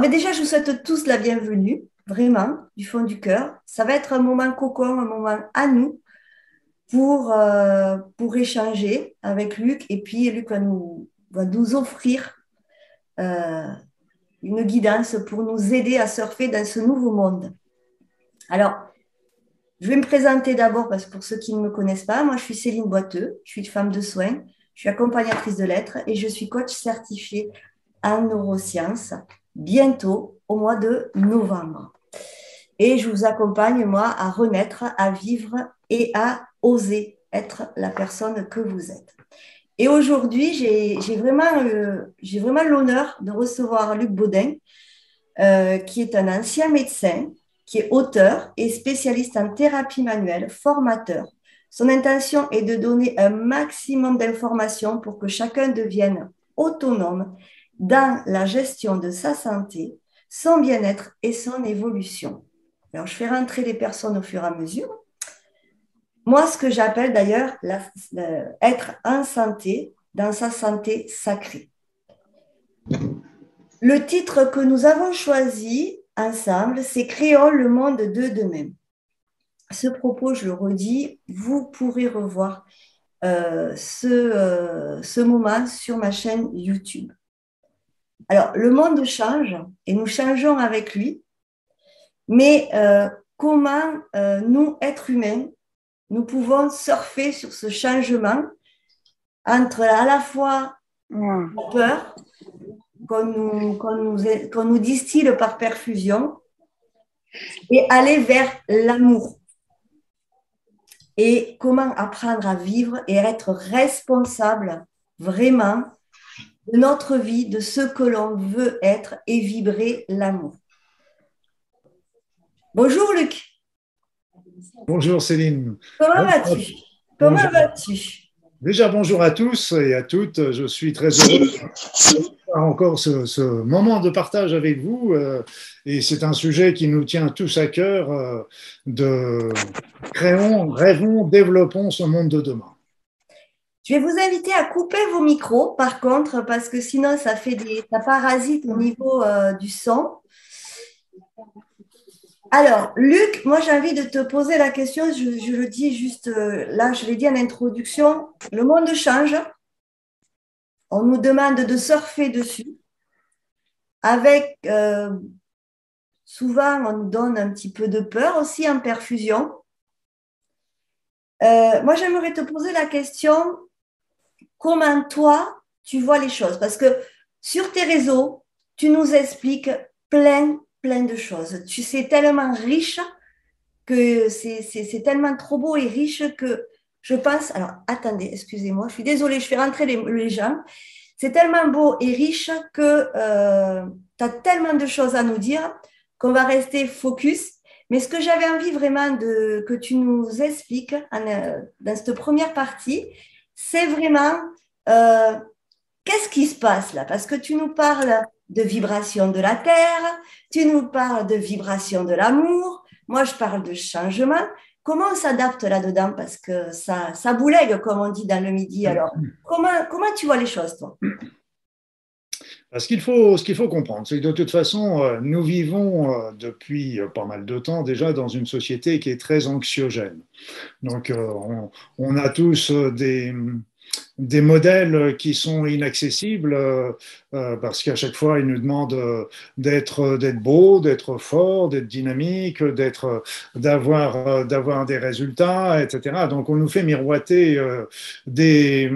mais déjà, je vous souhaite tous la bienvenue, vraiment, du fond du cœur. Ça va être un moment cocon, un moment à nous pour, euh, pour échanger avec Luc. Et puis, Luc va nous, va nous offrir euh, une guidance pour nous aider à surfer dans ce nouveau monde. Alors, je vais me présenter d'abord parce que pour ceux qui ne me connaissent pas, moi je suis Céline Boiteux, je suis femme de soins, je suis accompagnatrice de lettres et je suis coach certifiée en neurosciences bientôt au mois de novembre. Et je vous accompagne, moi, à renaître, à vivre et à oser être la personne que vous êtes. Et aujourd'hui, j'ai vraiment, euh, vraiment l'honneur de recevoir Luc Baudin, euh, qui est un ancien médecin, qui est auteur et spécialiste en thérapie manuelle, formateur. Son intention est de donner un maximum d'informations pour que chacun devienne autonome dans la gestion de sa santé, son bien-être et son évolution. Alors, je fais rentrer les personnes au fur et à mesure. Moi, ce que j'appelle d'ailleurs être en santé, dans sa santé sacrée. Le titre que nous avons choisi ensemble, c'est Créons le monde de demain. Ce propos, je le redis, vous pourrez revoir euh, ce, euh, ce moment sur ma chaîne YouTube. Alors, le monde change et nous changeons avec lui, mais euh, comment nous, êtres humains, nous pouvons surfer sur ce changement entre à la fois la peur qu'on nous, nous, nous distille par perfusion et aller vers l'amour. Et comment apprendre à vivre et être responsable vraiment de notre vie, de ce que l'on veut être et vibrer l'amour. Bonjour Luc. Bonjour Céline. Comment vas-tu? Comment vas-tu? Déjà, bonjour à tous et à toutes. Je suis très heureux d'avoir encore ce, moment de partage avec vous. Euh, et c'est un sujet qui nous tient tous à cœur euh, de créons, rêvons, développons ce monde de demain. Je vais vous inviter à couper vos micros, par contre, parce que sinon, ça fait des, ça parasite au niveau euh, du son. Alors, Luc, moi j'ai envie de te poser la question, je, le dis juste euh, là, je l'ai dit en introduction, le monde change, on nous demande de surfer dessus, avec euh, souvent on nous donne un petit peu de peur aussi en perfusion. Moi j'aimerais te poser la question, comment toi tu vois les choses Parce que sur tes réseaux, tu nous expliques plein plein de choses. Tu sais tellement riche que c'est tellement trop beau et riche que je pense. Alors, attendez, excusez-moi, je suis désolée, je fais rentrer les, gens. C'est tellement beau et riche que euh, tu as tellement de choses à nous dire qu'on va rester focus. Mais ce que j'avais envie vraiment de, que tu nous expliques euh, dans cette première partie, c'est vraiment euh, qu'est-ce qui se passe là? Parce que tu nous parles de vibration de la terre, tu nous parles de vibration de l'amour, moi je parle de changement. Comment on s'adapte là-dedans? Parce que ça, ça boulègue, comme on dit dans le midi. Alors, comment, comment tu vois les choses, toi? Ce qu'il faut, ce qu'il faut comprendre, c'est que de toute façon, euh, nous vivons euh, depuis euh, pas mal de temps déjà dans une société qui est très anxiogène. Donc, on, on a tous des, des modèles qui sont inaccessibles euh, euh, parce qu'à chaque fois ils nous demandent euh, d'être d'être beau, d'être fort, d'être dynamique, d'être d'avoir d'avoir des résultats, etc. Donc on nous fait miroiter des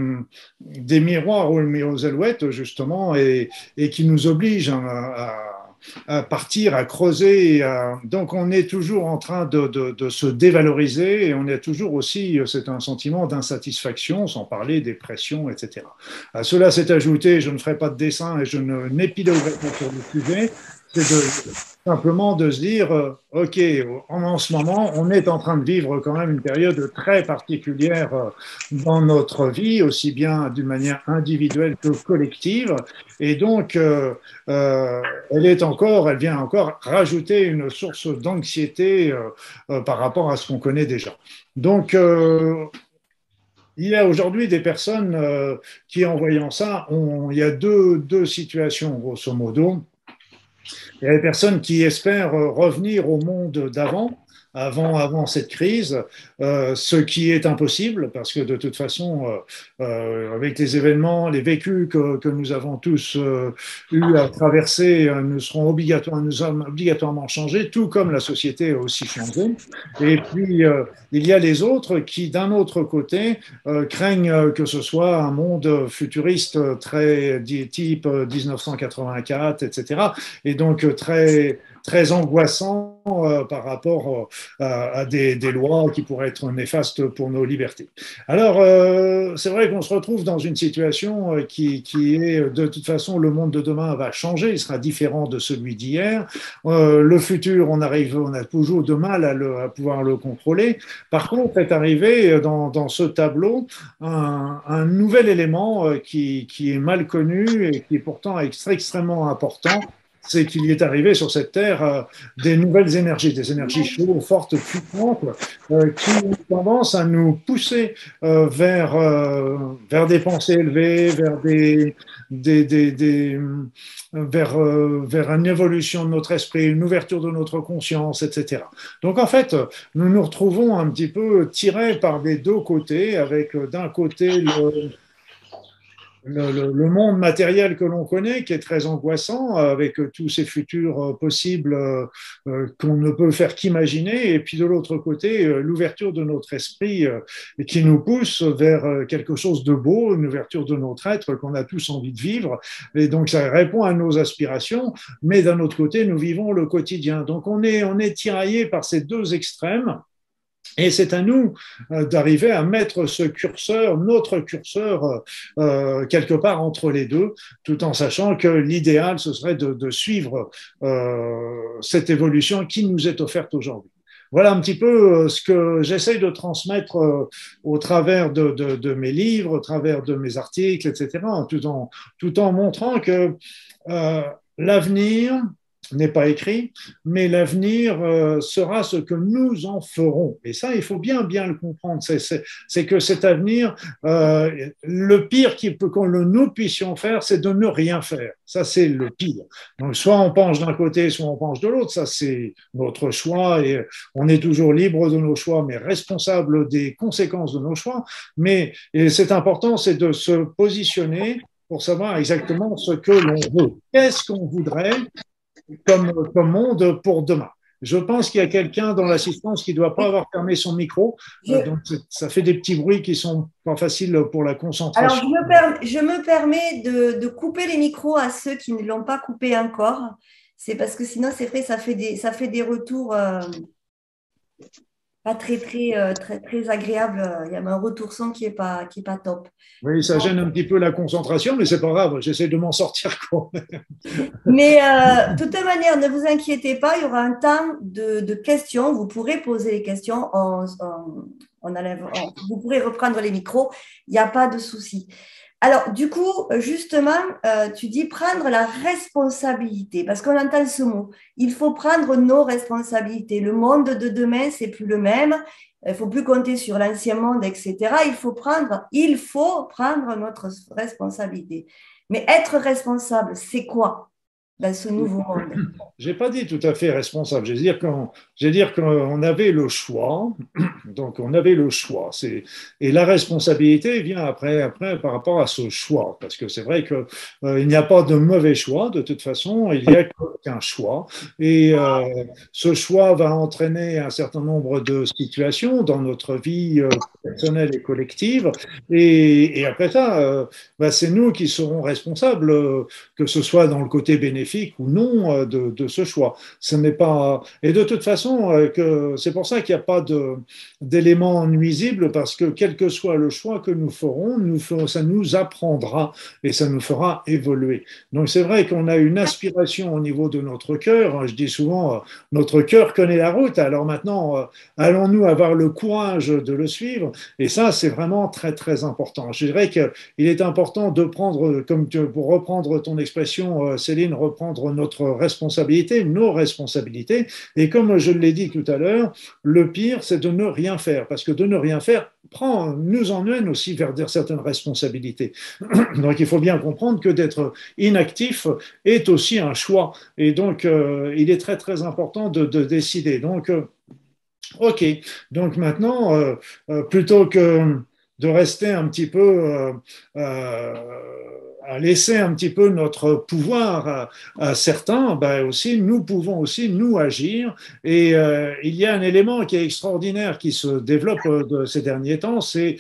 des miroirs aux, alouettes justement et, et qui nous obligent à à partir, à creuser. Donc on est toujours en train de, se dévaloriser et on est toujours aussi, c'est un sentiment d'insatisfaction, sans parler des pressions, etc. À cela s'est ajouté, je ne ferai pas de dessin et je n'épiloguerai pas sur le sujet, c'est simplement de se dire, euh, OK, en, ce moment, on est en train de vivre quand même une période très particulière euh, dans notre vie, aussi bien d'une manière individuelle que collective. Et donc, euh, elle est encore, elle vient encore rajouter une source d'anxiété par rapport à ce qu'on connaît déjà. Donc, il y a aujourd'hui des personnes qui, en voyant ça, il y a deux, deux situations, grosso modo Il y a des personnes qui espèrent revenir au monde d'avant avant, cette crise, euh, ce qui est impossible parce que de toute façon, euh, euh avec les événements, les vécus que, nous avons tous euh, eu à traverser, nous obligatoirement, nous sommes obligatoirement changés, tout comme la société a aussi changé. Et puis, il y a les autres qui, d'un autre côté, craignent que ce soit un monde futuriste très type 1984, etc. Et donc très très angoissant euh, par rapport euh, à, des, lois qui pourraient être néfastes pour nos libertés. Alors, euh, c'est vrai qu'on se retrouve dans une situation qui, est, de toute façon, le monde de demain va changer, il sera différent de celui d'hier. le futur, on arrive, on a toujours de mal à, pouvoir le contrôler. Par contre, est arrivé dans, ce tableau un, nouvel élément qui, qui, est mal connu et qui est pourtant extrêmement important c'est qu'il est arrivé sur cette terre euh, des nouvelles énergies, des énergies chaudes, fortes, puissantes, euh, qui ont tendance à nous pousser euh, vers, vers des pensées élevées, vers, des, des, des, vers, vers une évolution de notre esprit, une ouverture de notre conscience, etc. Donc en fait, nous nous retrouvons un petit peu tirés par des deux côtés, avec d'un côté le le, monde matériel que l'on connaît, qui est très angoissant, avec tous ces futurs euh, possibles euh, euh, qu'on ne peut faire qu'imaginer, et puis de l'autre côté, l'ouverture de notre esprit qui nous pousse vers quelque chose de beau, une ouverture de notre être qu'on a tous envie de vivre, et donc ça répond à nos aspirations, mais d'un autre côté, nous vivons le quotidien. Donc on est, on est tiraillé par ces deux extrêmes. Et c'est à nous euh, d'arriver à mettre ce curseur, notre curseur, euh, euh, quelque part entre les deux, tout en sachant que l'idéal, ce serait de, suivre cette évolution qui nous est offerte aujourd'hui. Voilà un petit peu ce que j'essaye de transmettre au travers de, mes livres, au travers de mes articles, etc., tout en, tout en montrant que l'avenir, n'est pas écrit, mais l'avenir euh, sera ce que nous en ferons. Et ça, il faut bien, bien le comprendre. C'est que cet avenir, euh, le pire que nous puissions faire, c'est de ne rien faire. Ça, c'est le pire. Donc, soit on penche d'un côté, soit on penche de l'autre. Ça, c'est notre choix et on est toujours libre de nos choix, mais responsable des conséquences de nos choix. Mais c'est important, c'est de se positionner pour savoir exactement ce que l'on veut. Qu'est-ce qu'on voudrait comme, comme monde pour demain. Je pense qu'il y a quelqu'un dans l'assistance qui ne doit pas avoir fermé son micro. Euh, donc, ça fait des petits bruits qui sont pas faciles pour la concentration. Alors, je me, permets, je me permets de, de, couper les micros à ceux qui ne l'ont pas coupé encore. C'est parce que sinon, c'est vrai, ça fait des, ça fait des retours. Euh, très, très, euh, très, très agréable. Il y a un retour son qui n'est pas, qui est pas top. Oui, ça gêne un petit peu la concentration, mais c'est pas grave, j'essaie de m'en sortir quand Mais euh, de toute manière, ne vous inquiétez pas, il y aura un temps de, de questions. Vous pourrez poser les questions. En, en, vous pourrez reprendre les micros. Il n'y a pas de souci. Alors, du coup, justement, euh, tu dis prendre la responsabilité, parce qu'on entend ce mot. Il faut prendre nos responsabilités. Le monde de demain, c'est plus le même. Il faut plus compter sur l'ancien monde, etc. Il faut prendre, il faut prendre notre responsabilité. Mais être responsable, c'est quoi? Dans ce nouveau monde J'ai pas dit tout à fait responsable. Veux dire qu'on, dire qu'on avait le choix. Donc on avait le choix. C'est et la responsabilité vient après, après par rapport à ce choix, parce que c'est vrai que euh, il n'y a pas de mauvais choix de toute façon. Il n'y a qu'un choix et euh, ce choix va entraîner un certain nombre de situations dans notre vie euh, personnelle et collective. Et, après ça, bah, c'est nous qui serons responsables, que ce soit dans le côté bénéfique ou non euh, de, ce choix. Ce n'est pas et de toute façon euh, c'est pour ça qu'il n'y a pas d'éléments nuisibles parce que quel que soit le choix que nous ferons, nous ça nous apprendra et ça nous fera évoluer. Donc c'est vrai qu'on a une aspiration au niveau de notre cœur. Je dis souvent euh, notre cœur connaît la route. Alors maintenant allons-nous avoir le courage de le suivre? Et ça c'est vraiment très très important. Je dirais qu'il est important de prendre pour reprendre ton expression Céline prendre notre responsabilité, nos responsabilités. Et comme je l'ai dit tout à l'heure, le pire, c'est de ne rien faire, parce que de ne rien faire prend, nous emmène aussi vers certaines responsabilités. Donc il faut bien comprendre que d'être inactif est aussi un choix. Et donc euh, il est très très important de, décider. Donc, euh, ok. Donc maintenant, euh, plutôt que de rester un petit peu à laisser un petit peu notre pouvoir à, certains, ben aussi, nous pouvons aussi nous agir. Et euh, il y a un élément qui est extraordinaire qui se développe euh, ces derniers temps, c'est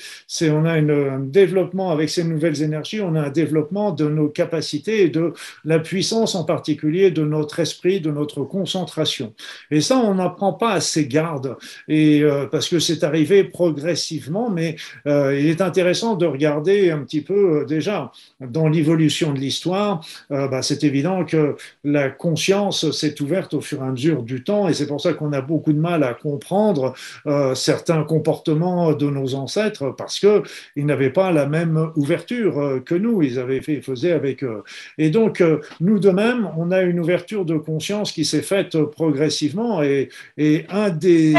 on a un développement avec ces nouvelles énergies, on a un développement de nos capacités et de la puissance en particulier de notre esprit, de notre concentration. Et ça, on n'en pas assez garde, et euh, parce que c'est arrivé progressivement, mais il est intéressant de regarder un petit peu déjà dans l'évolution de l'histoire, euh, bah, c'est évident que la conscience s'est ouverte au fur et à mesure du temps, et c'est pour ça qu'on a beaucoup de mal à comprendre euh, certains comportements de nos ancêtres, parce que ils n'avaient pas la même ouverture euh, que nous, ils avaient fait, faisaient avec eux. Et donc, nous de même, on a une ouverture de conscience qui s'est faite progressivement, et, et un des,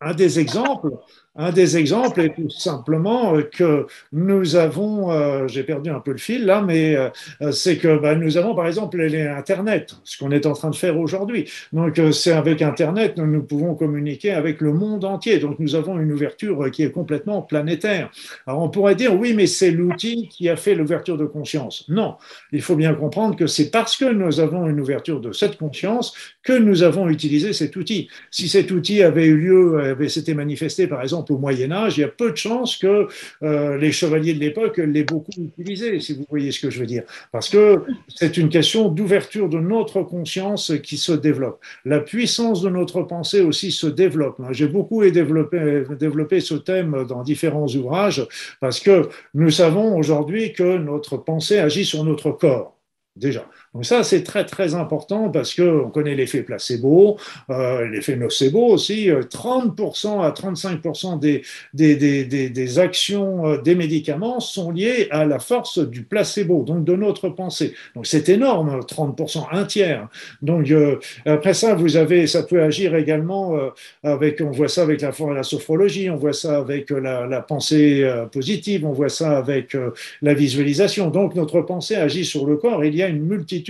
un des exemples, un des exemples est tout simplement euh, que nous avons, euh, j'ai perdu un peu le fil là, mais euh, c'est que bah, nous avons par exemple Internet, ce qu'on est en train de faire aujourd'hui. Donc c'est avec Internet nous, nous pouvons communiquer avec le monde entier. Donc nous avons une ouverture qui est complètement planétaire. Alors on pourrait dire oui, mais c'est l'outil qui a fait l'ouverture de conscience. Non, il faut bien comprendre que c'est parce que nous avons une ouverture de cette conscience que nous avons utilisé cet outil. Si cet outil avait eu lieu, avait s'était manifesté par exemple au Moyen Âge, il y a peu de chances que euh, les chevaliers de l'époque l'aient beaucoup utilisé, si vous voyez ce que je veux dire. Parce que c'est une question d'ouverture de notre conscience qui se développe. La puissance de notre pensée aussi se développe. J'ai beaucoup développé, développé ce thème dans différents ouvrages parce que nous savons aujourd'hui que notre pensée agit sur notre corps, déjà. Donc ça, c'est très très important parce qu'on connaît l'effet placebo, euh, l'effet nocebo aussi. 30% à 35% des, des, des, des, actions euh, des médicaments sont liées à la force du placebo, donc de notre pensée. Donc c'est énorme, 30%, un tiers. Donc euh, après ça, vous avez, ça peut agir également avec, on voit ça avec la, sophrologie, on voit ça avec la pensée positive, on voit ça avec la visualisation. Donc notre pensée agit sur le corps. Il y a une multitude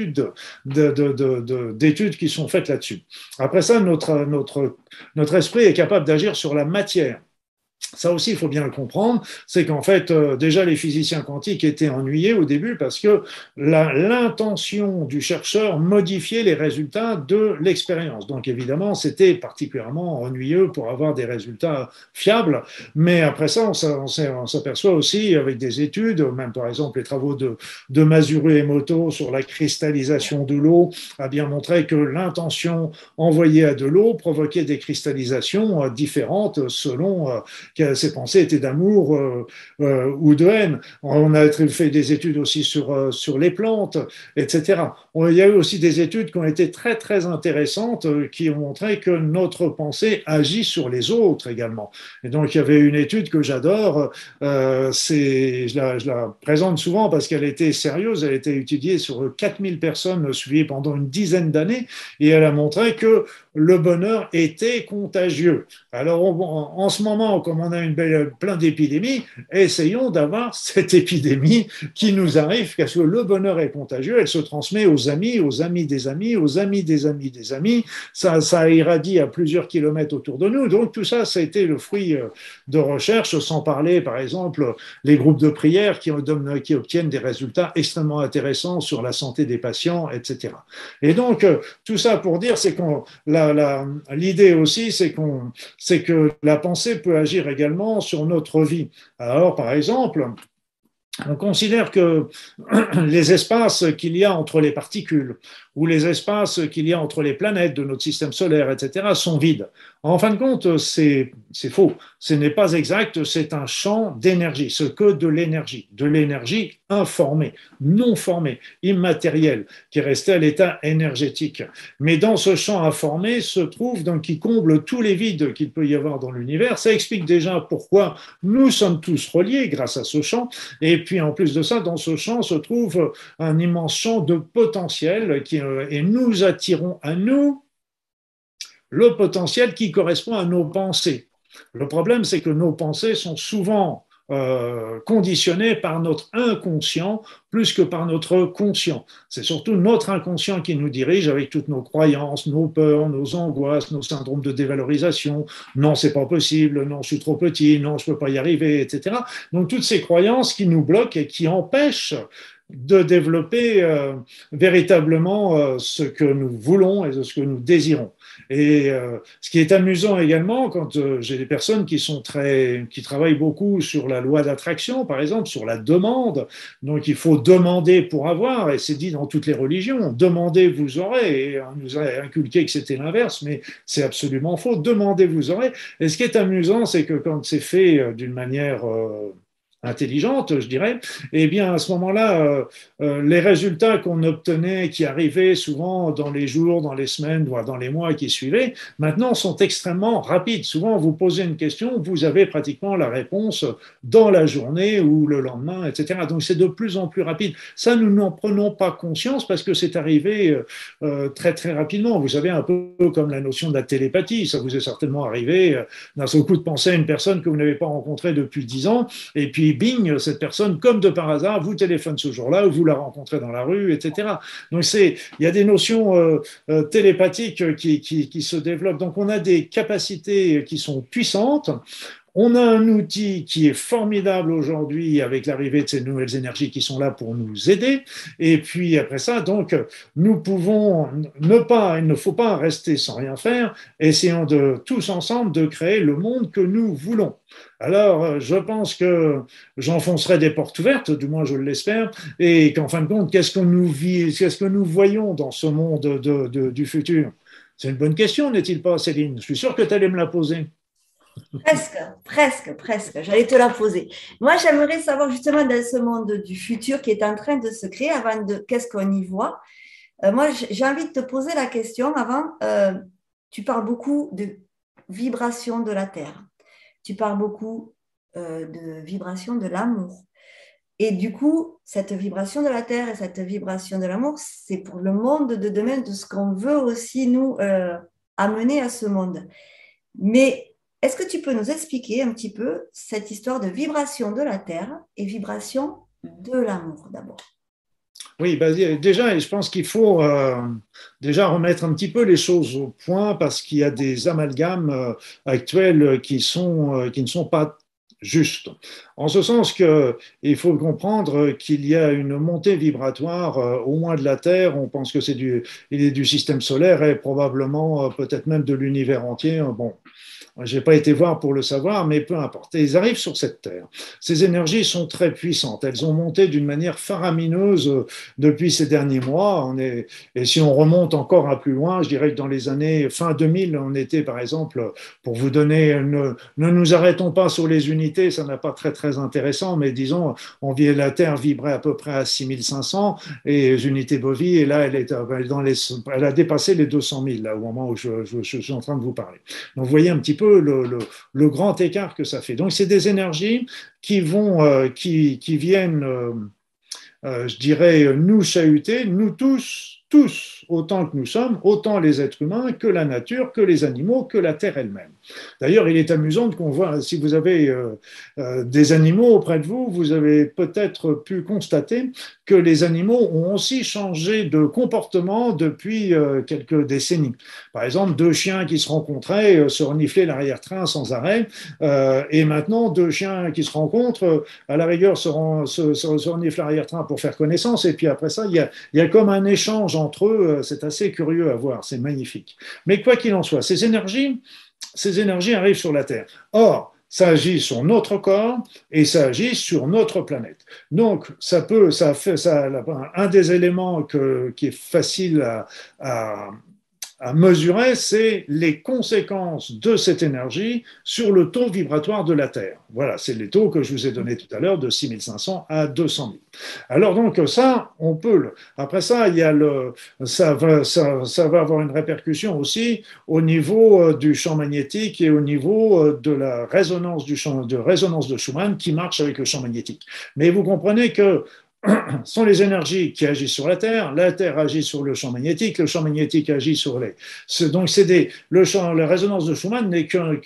d'études qui sont faites là-dessus. Après ça, notre, notre, notre esprit est capable d'agir sur la matière. Ça aussi, il faut bien le comprendre, c'est qu'en fait, euh, déjà, les physiciens quantiques étaient ennuyés au début parce que l'intention du chercheur modifiait les résultats de l'expérience. Donc, évidemment, c'était particulièrement ennuyeux pour avoir des résultats fiables. Mais après ça, on s'aperçoit aussi avec des études, même par exemple les travaux de, de Masuru Emoto sur la cristallisation de l'eau, a bien montré que l'intention envoyée à de l'eau provoquait des cristallisations euh, différentes selon euh, que ses pensées étaient d'amour euh, euh, ou de haine. On a fait des études aussi sur, euh, sur les plantes, etc. Il y a eu aussi des études qui ont été très, très intéressantes qui ont montré que notre pensée agit sur les autres également. Et donc, il y avait une étude que j'adore, c'est, je la, je la présente souvent parce qu'elle était sérieuse, elle a été étudiée sur 4000 personnes suivies pendant une dizaine d'années, et elle a montré que le bonheur était contagieux. Alors, en ce moment, comme on a une belle, plein d'épidémies, essayons d'avoir cette épidémie qui nous arrive, parce que le bonheur est contagieux, elle se transmet aux amis, aux amis des amis, aux amis des amis des amis, ça, ça irradie à plusieurs kilomètres autour de nous. Donc, tout ça, ça a été le fruit euh, de recherche, sans parler, par exemple, les groupes de prière qui, qui obtiennent des résultats extrêmement intéressants sur la santé des patients, etc. Et donc, euh, tout ça pour dire, c'est qu'on la l'idée aussi, c'est que la pensée peut agir également sur notre vie. Alors, par exemple, on considère que les espaces qu'il y a entre les particules, ou les espaces qu'il y a entre les planètes de notre système solaire, etc., sont vides. En fin de compte, c'est faux. Ce n'est pas exact, c'est un champ d'énergie, ce que de l'énergie, de l'énergie informée, non formée, immatérielle, qui est restée à l'état énergétique. Mais dans ce champ informé se trouve, donc, qui comble tous les vides qu'il peut y avoir dans l'univers. Ça explique déjà pourquoi nous sommes tous reliés grâce à ce champ. Et puis, en plus de ça, dans ce champ se trouve un immense champ de potentiel qui, euh, et nous attirons à nous le potentiel qui correspond à nos pensées. Le problème, c'est que nos pensées sont souvent euh, conditionnées par notre inconscient plus que par notre conscient. C'est surtout notre inconscient qui nous dirige avec toutes nos croyances, nos peurs, nos angoisses, nos syndromes de dévalorisation. Non, c'est pas possible. Non, je suis trop petit. Non, je peux pas y arriver, etc. Donc toutes ces croyances qui nous bloquent et qui empêchent de développer euh, véritablement euh, ce que nous voulons et ce que nous désirons. Et euh, ce qui est amusant également, quand j'ai des personnes qui sont très, qui travaillent beaucoup sur la loi d'attraction, par exemple, sur la demande. Donc, il faut demander pour avoir, et c'est dit dans toutes les religions. Demandez, vous aurez. Et on nous a inculqué que c'était l'inverse, mais c'est absolument faux. Demandez, vous aurez. Et ce qui est amusant, c'est que quand c'est fait d'une manière intelligente, je dirais, eh bien à ce moment-là, euh, euh, les résultats qu'on obtenait, qui arrivaient souvent dans les jours, dans les semaines, voire dans les mois qui suivaient, maintenant sont extrêmement rapides. Souvent, vous posez une question, vous avez pratiquement la réponse dans la journée ou le lendemain, etc. Donc c'est de plus en plus rapide. Ça, nous n'en prenons pas conscience parce que c'est arrivé euh, très très rapidement. Vous savez, un peu comme la notion de la télépathie, ça vous est certainement arrivé d'un seul coup de penser à une personne que vous n'avez pas rencontrée depuis dix ans, et puis bing, cette personne, comme de par hasard, vous téléphone ce jour-là, ou vous la rencontrez dans la rue, etc. Donc, c'est, il y a des notions euh, euh, télépathiques qui, qui, qui se développent. Donc, on a des capacités qui sont puissantes. On a un outil qui est formidable aujourd'hui avec l'arrivée de ces nouvelles énergies qui sont là pour nous aider. Et puis après ça, donc, nous pouvons ne pas, il ne faut pas rester sans rien faire. Essayons de tous ensemble de créer le monde que nous voulons. Alors, je pense que j'enfoncerai des portes ouvertes, du moins je l'espère, et qu'en fin de compte, qu'est-ce que nous qu'est-ce que nous voyons dans ce monde du futur? C'est une bonne question, n'est-il pas, Céline? Je suis sûr que tu allais me la poser. Presque, presque, presque. J'allais te la poser. Moi, j'aimerais savoir justement dans ce monde du futur qui est en train de se créer, avant de qu'est-ce qu'on y voit. Euh, moi, j'ai envie de te poser la question avant. Euh, tu parles beaucoup de vibration de la Terre. Tu parles beaucoup euh, de vibration de l'amour. Et du coup, cette vibration de la Terre et cette vibration de l'amour, c'est pour le monde de demain, de ce qu'on veut aussi nous amener à ce monde. Mais est-ce que tu peux nous expliquer un petit peu cette histoire de vibration de la Terre et vibration de l'amour d'abord? Oui, bah, déjà, je pense qu'il faut euh, déjà remettre un petit peu les choses au point parce qu'il y a des amalgames euh, actuels qui, sont, euh, qui ne sont pas justes. En ce sens qu'il faut comprendre qu'il y a une montée vibratoire au moins de la Terre. On pense que c'est du, il est du système solaire et probablement peut-être même de l'univers entier. Bon, je n'ai pas été voir pour le savoir, mais peu importe. Ils arrivent sur cette terre. Ces énergies sont très puissantes. Elles ont monté d'une manière faramineuse euh, depuis ces derniers mois. Et si on remonte encore un plus loin, je dirais que dans les années fin 2000, on était, par exemple, pour vous donner, ne, nous arrêtons pas sur les unités, ça n'a pas très très intéressant, mais disons, on vit, la Terre vibrait à peu près à 6500 et les unités bovies, et là, elle, est dans les, elle a dépassé les 200 000, là, au moment où je, je suis en train de vous parler. Donc, vous voyez un petit peu le, grand écart que ça fait. Donc, c'est des énergies qui vont, euh, qui, viennent, euh, euh, je dirais, nous chahuter, nous tous, tous, autant que nous sommes, autant les êtres humains que la nature, que les animaux, que la terre elle-même. D'ailleurs, il est amusant qu'on voit, si vous avez euh, euh, des animaux auprès de vous, vous avez peut-être pu constater que les animaux ont aussi changé de comportement depuis euh, quelques décennies. Par exemple, deux chiens qui se rencontraient se reniflaient l'arrière-train sans arrêt, et maintenant deux chiens qui se rencontrent, à la rigueur, se, reniflent l'arrière-train pour faire connaissance, et puis après ça, il y a, il y a comme un échange entre eux, c'est assez curieux à voir, c'est magnifique. Mais quoi qu'il en soit, ces énergies, ces énergies arrivent sur la Terre. Or, ça agit sur notre corps et ça agit sur notre planète. Donc, ça peut, ça fait, ça, un des éléments qui est facile à, à mesurer, c'est les conséquences de cette énergie sur le taux vibratoire de la Terre. Voilà, c'est les taux que je vous ai donnés tout à l'heure de 6500 à 200 000. Alors donc ça, on peut le. Après ça, il y a le, ça va, ça, ça va avoir une répercussion aussi au niveau euh, du champ magnétique et au niveau euh, de la résonance du champ de résonance de Schumann qui marche avec le champ magnétique. Mais vous comprenez que sont les énergies qui agissent sur la Terre, la Terre agit sur le champ magnétique, le champ magnétique agit sur les. Donc, c'est des. Le champ, la résonance de Schumann n'est qu'un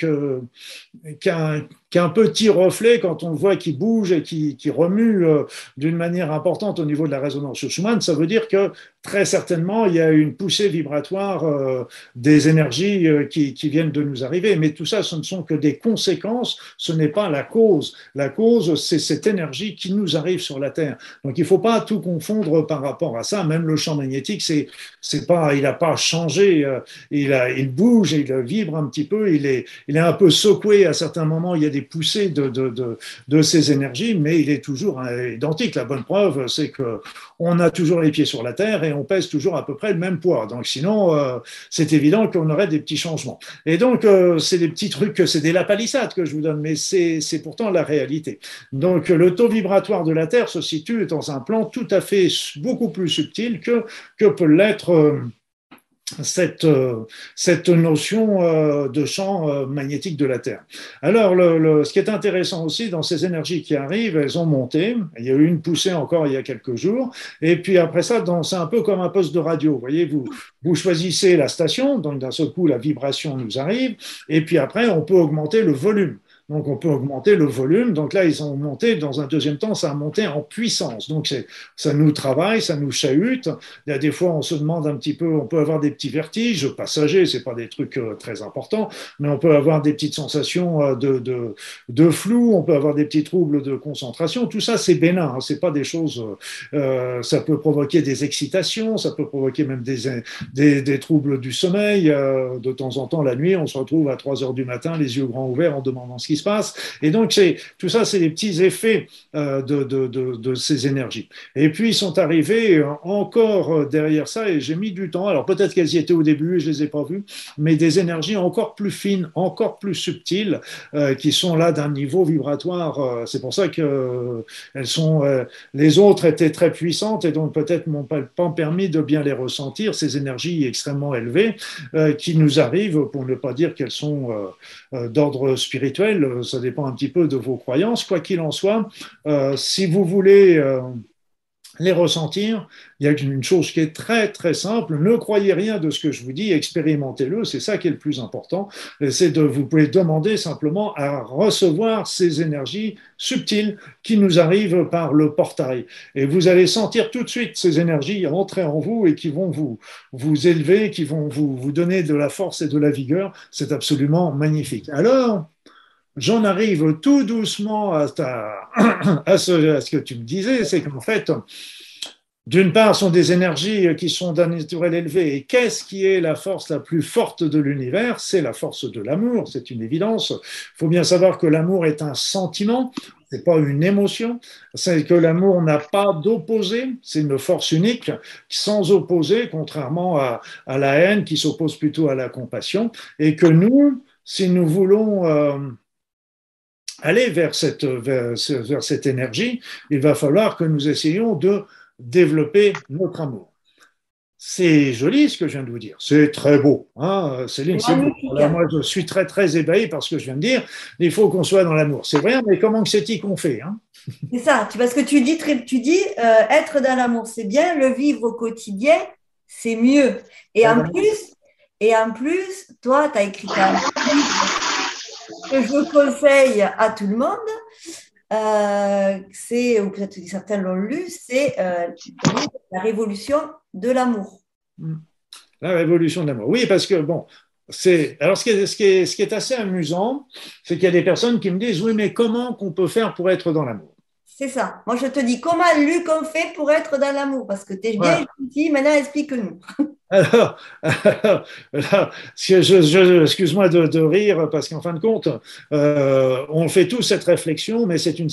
qu'un qu'un petit reflet quand on le voit qui bouge et qui, qui remue euh, d'une manière importante au niveau de la résonance sur Schumann, ça veut dire que très certainement il y a une poussée vibratoire euh, des énergies euh, qui, qui, viennent de nous arriver. Mais tout ça, ce ne sont que des conséquences, ce n'est pas la cause. La cause, c'est cette énergie qui nous arrive sur la Terre. Donc il ne faut pas tout confondre par rapport à ça. Même le champ magnétique, c'est, c'est pas, il n'a pas changé, il, a, il bouge, il vibre un petit peu, il est, il est un peu secoué à certains moments. Il y a poussées de, de, de, ces énergies, mais il est toujours identique. La bonne preuve, c'est que on a toujours les pieds sur la terre et on pèse toujours à peu près le même poids. Donc sinon, euh, c'est évident qu'on aurait des petits changements. Et donc, euh, c'est des petits trucs, c'est des lapalissades que je vous donne, mais c'est pourtant la réalité. Donc, le taux vibratoire de la Terre se situe dans un plan tout à fait beaucoup plus subtil que, que peut l'être. Euh, cette, euh, cette notion euh, de champ euh, magnétique de la Terre. Alors, le, ce qui est intéressant aussi dans ces énergies qui arrivent, elles ont monté. Il y a eu une poussée encore il y a quelques jours. Et puis après ça, c'est un peu comme un poste de radio. Voyez, vous, vous choisissez la station, donc d'un seul coup, la vibration nous arrive. Et puis après, on peut augmenter le volume. Donc on peut augmenter le volume. Donc là, ils ont monté, dans un deuxième temps, ça a monté en puissance. Donc ça nous travaille, ça nous chahute. Il y a des fois, on se demande un petit peu, on peut avoir des petits vertiges passagers, c'est pas des trucs euh, très importants, mais on peut avoir des petites sensations euh, de, de, flou, on peut avoir des petits troubles de concentration. Tout ça, c'est bénin. Hein. C'est pas des choses. Euh, ça peut provoquer des excitations, ça peut provoquer même des, des, troubles du sommeil. De temps en temps, la nuit, on se retrouve à 3 heures du matin, les yeux grands ouverts, en demandant ce qui se passe. Et donc, c'est, tout ça, c'est des petits effets euh, de, ces énergies. Et puis, ils sont arrivés euh, encore euh, derrière ça, et j'ai mis du temps. Alors, peut-être qu'elles y étaient au début, je les ai pas vues, mais des énergies encore plus fines, encore plus subtiles, qui sont là d'un niveau vibratoire. c'est pour ça que elles sont, les autres étaient très puissantes, et donc peut-être m'ont pas permis de bien les ressentir, ces énergies extrêmement élevées, qui nous arrivent, pour ne pas dire qu'elles sont d'ordre spirituel, euh, ça dépend un petit peu de vos croyances. Quoi qu'il en soit, euh, si vous voulez euh, les ressentir, il y a une chose qui est très très simple. Ne croyez rien de ce que je vous dis, expérimentez-le. C'est ça qui est le plus important. C'est de vous pouvez demander simplement à recevoir ces énergies subtiles qui nous arrivent par le portail. Et vous allez sentir tout de suite ces énergies rentrer en vous et qui vont vous vous élever, qui vont vous vous donner de la force et de la vigueur. C'est absolument magnifique. Alors j'en arrive tout doucement à, à, ce, à, ce, que tu me disais, c'est qu'en fait, d'une part, ce sont des énergies qui sont d'un naturel élevé. Et qu'est-ce qui est la force la plus forte de l'univers? C'est la force de l'amour, c'est une évidence. Il faut bien savoir que l'amour est un sentiment, c'est pas une émotion. C'est que l'amour n'a pas d'opposé, c'est une force unique, sans opposé, contrairement à, à la haine qui s'oppose plutôt à la compassion. Et que nous, si nous voulons... Euh, aller vers cette, vers, vers cette énergie, il va falloir que nous essayions de développer notre amour. C'est joli ce que je viens de vous dire. C'est très beau. Hein Céline, c'est beau. moi, je suis très, très ébahi par ce que je viens de dire. Il faut qu'on soit dans l'amour. C'est vrai, mais comment que c'est-il qu'on fait hein? C'est ça. Parce que tu dis, tu dis euh, être dans l'amour, c'est bien. Le vivre au quotidien, c'est mieux. Et en plus, et en plus, toi, tu as écrit un que je conseille à tout le monde, euh, c'est, ou peut-être que certains l'ont lu, c'est euh, la révolution de l'amour. Hmm. La révolution de l'amour. Oui, parce que, bon, c'est. Alors, ce qui, est, ce, qui est, ce qui est assez amusant, c'est qu'il y a des personnes qui me disent Oui, mais comment qu'on peut faire pour être dans l'amour? C'est ça. Moi, je te dis comment, Luc, on fait pour être dans l'amour? Parce que tu es bien voilà. maintenant, explique-nous. Alors, excuse-moi de, rire parce qu'en fin de compte, euh, on fait tous cette réflexion, mais c'est une,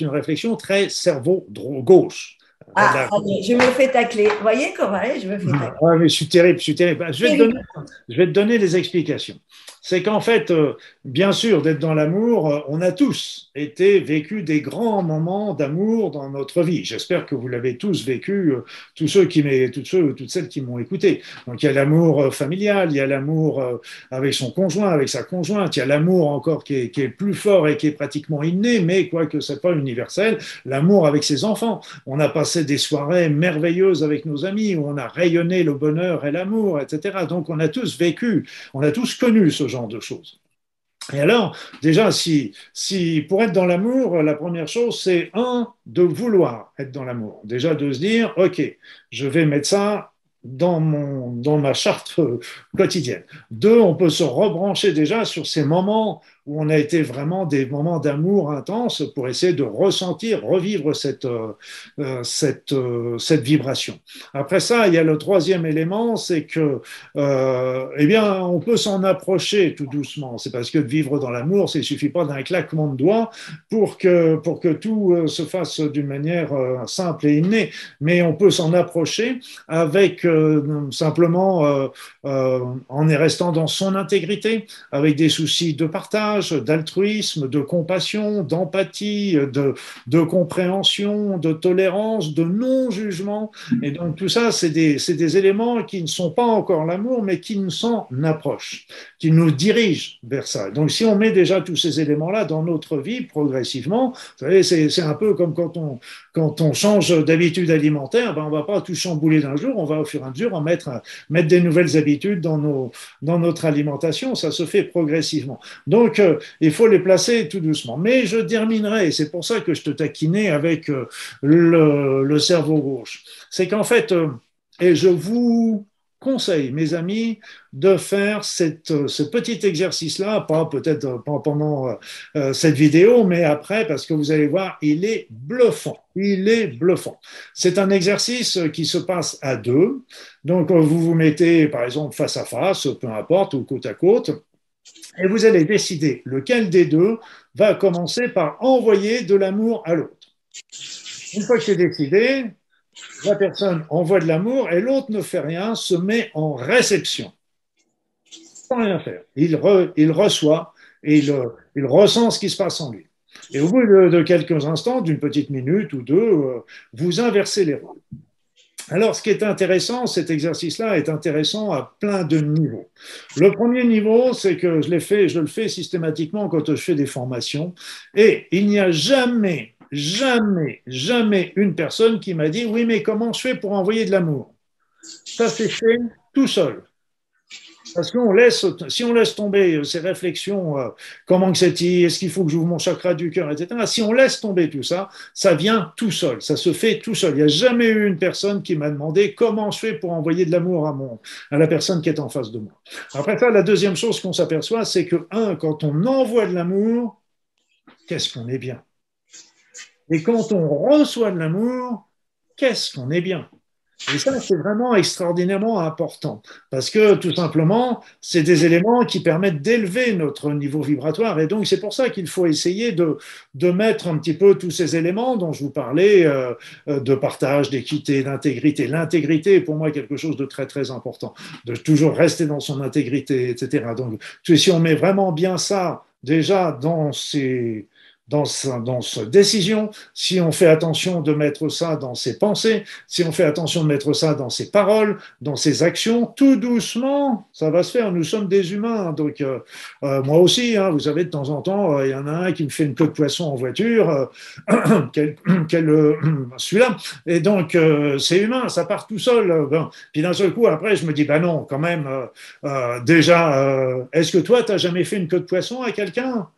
une réflexion très cerveau gauche. Ah, je me fais tacler. Vous voyez comment je me fais tacler? Ah, mais je suis terrible, je suis terrible. Je vais, te donner, je vais te donner des explications c'est qu'en fait, euh, bien sûr, d'être dans l'amour, euh, on a tous été vécu des grands moments d'amour dans notre vie. J'espère que vous l'avez tous vécu, euh, tous ceux qui tous ceux, toutes celles qui m'ont écouté. Donc il y a l'amour familial, il y a l'amour avec son conjoint, avec sa conjointe, il y a l'amour encore qui est, plus fort et qui est pratiquement inné, mais quoique c'est pas universel, l'amour avec ses enfants. On a passé des soirées merveilleuses avec nos amis où on a rayonné le bonheur et l'amour, etc. Donc on a tous vécu, on a tous connu ce genre de choses. Et alors, déjà, si, si pour être dans l'amour, la première chose, c'est un, de vouloir être dans l'amour. Déjà, de se dire, OK, je vais mettre ça dans, mon, dans ma charte quotidienne. Deux, on peut se rebrancher déjà sur ces moments où on a été vraiment des moments d'amour intense pour essayer de ressentir, revivre cette, euh, euh, euh, cette vibration. Après ça, il y a le troisième élément, c'est que, eh bien, on peut s'en approcher tout doucement. C'est parce que vivre dans l'amour, il suffit pas d'un claquement de doigts pour que, pour que tout se fasse d'une manière simple et innée, mais on peut s'en approcher avec simplement en restant dans son intégrité, avec des soucis de partage d'altruisme, de compassion, d'empathie, de, compréhension, de tolérance, de non-jugement. Et donc tout ça, c'est des, éléments qui ne sont pas encore l'amour, mais qui nous s'en approchent, qui nous dirigent vers ça. Donc si on met déjà tous ces éléments-là dans notre vie progressivement, vous savez, c'est un peu comme quand on, change d'habitude alimentaire, ben on va pas tout chambouler d'un jour, on va au fur et à mesure en mettre, des nouvelles habitudes dans, dans notre alimentation, ça se fait progressivement. Donc, euh, il faut les placer tout doucement. Mais je terminerai, et c'est pour ça que je te taquinais avec euh, le, cerveau gauche. C'est qu'en fait, euh, et je vous conseille, mes amis, de faire cette, ce petit exercice-là, pas peut-être pas pendant cette vidéo, mais après, parce que vous allez voir, il est bluffant. Il est bluffant. C'est un exercice qui se passe à deux. Donc, vous vous mettez, par exemple, face à face, peu importe, ou côte à côte et vous allez décider lequel des deux va commencer par envoyer de l'amour à l'autre. Une fois que c'est décidé, la personne envoie de l'amour et l'autre ne fait rien, se met en réception, sans rien faire. Il, reçoit et il, ressent ce qui se passe en lui. Et au bout de, quelques instants, d'une petite minute ou deux, euh, vous inversez les rôles. Alors, ce qui est intéressant, cet exercice-là est intéressant à plein de niveaux. Le premier niveau, c'est que je fait, je le fais systématiquement quand je fais des formations, et il n'y a jamais, jamais, jamais une personne qui m'a dit oui, mais comment je fais pour envoyer de l'amour? Ça s'est fait tout seul. Parce qu'on laisse, si on laisse tomber euh, ces réflexions, euh, comment que c'est, est-ce qu'il faut que j'ouvre mon chakra du cœur, etc. Si on laisse tomber tout ça, ça vient tout seul, ça se fait tout seul. Il n'y a jamais eu une personne qui m'a demandé comment je fais pour envoyer de l'amour à à la personne qui est en face de moi. Après ça, la deuxième chose qu'on s'aperçoit, c'est que un, quand on envoie de l'amour, qu'est-ce qu'on est bien? Et quand on reçoit de l'amour, qu'est-ce qu'on est bien? Et ça, c'est vraiment extraordinairement important parce que tout simplement, c'est des éléments qui permettent d'élever notre niveau vibratoire. Et donc, c'est pour ça qu'il faut essayer de, de, mettre un petit peu tous ces éléments dont je vous parlais, euh, de partage, d'équité, d'intégrité. L'intégrité est pour moi quelque chose de très, très important, de toujours rester dans son intégrité, etc. Donc, si on met vraiment bien ça déjà dans ces dans sa, dans sa décision, si on fait attention de mettre ça dans ses pensées, si on fait attention de mettre ça dans ses paroles, dans ses actions, tout doucement, ça va se faire. Nous sommes des humains, donc euh, euh, moi aussi, hein, vous savez, de temps en temps, euh, il y en a un qui me fait une queue de poisson en voiture, quel, celui-là, et donc c'est humain, ça part tout seul. Ben, puis d'un seul coup, après, je me dis, ben non, quand même, déjà, est-ce que toi, tu n'as jamais fait une queue de poisson à quelqu'un?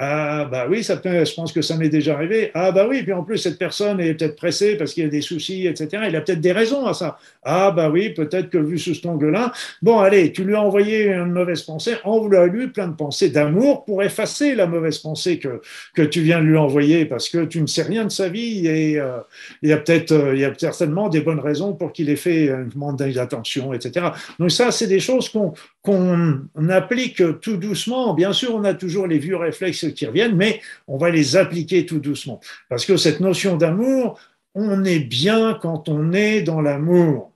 Ah bah oui, ça peut, je pense que ça m'est déjà arrivé. Ah bah oui, puis en plus cette personne est peut-être pressée parce qu'il y a des soucis, etc. Il a peut-être des raisons à ça. Ah bah oui, peut-être que vu sous cet angle-là, bon allez, tu lui as envoyé une mauvaise pensée, envoie-lui plein de pensées d'amour pour effacer la mauvaise pensée que, que tu viens de lui envoyer parce que tu ne sais rien de sa vie et euh, il y a peut-être, euh, il y a certainement des bonnes raisons pour qu'il ait fait une demande d'attention, etc. Donc ça, c'est des choses qu'on qu'on applique tout doucement. Bien sûr, on a toujours les vieux réflexes qui reviennent, mais on va les appliquer tout doucement. Parce que cette notion d'amour, on est bien quand on est dans l'amour.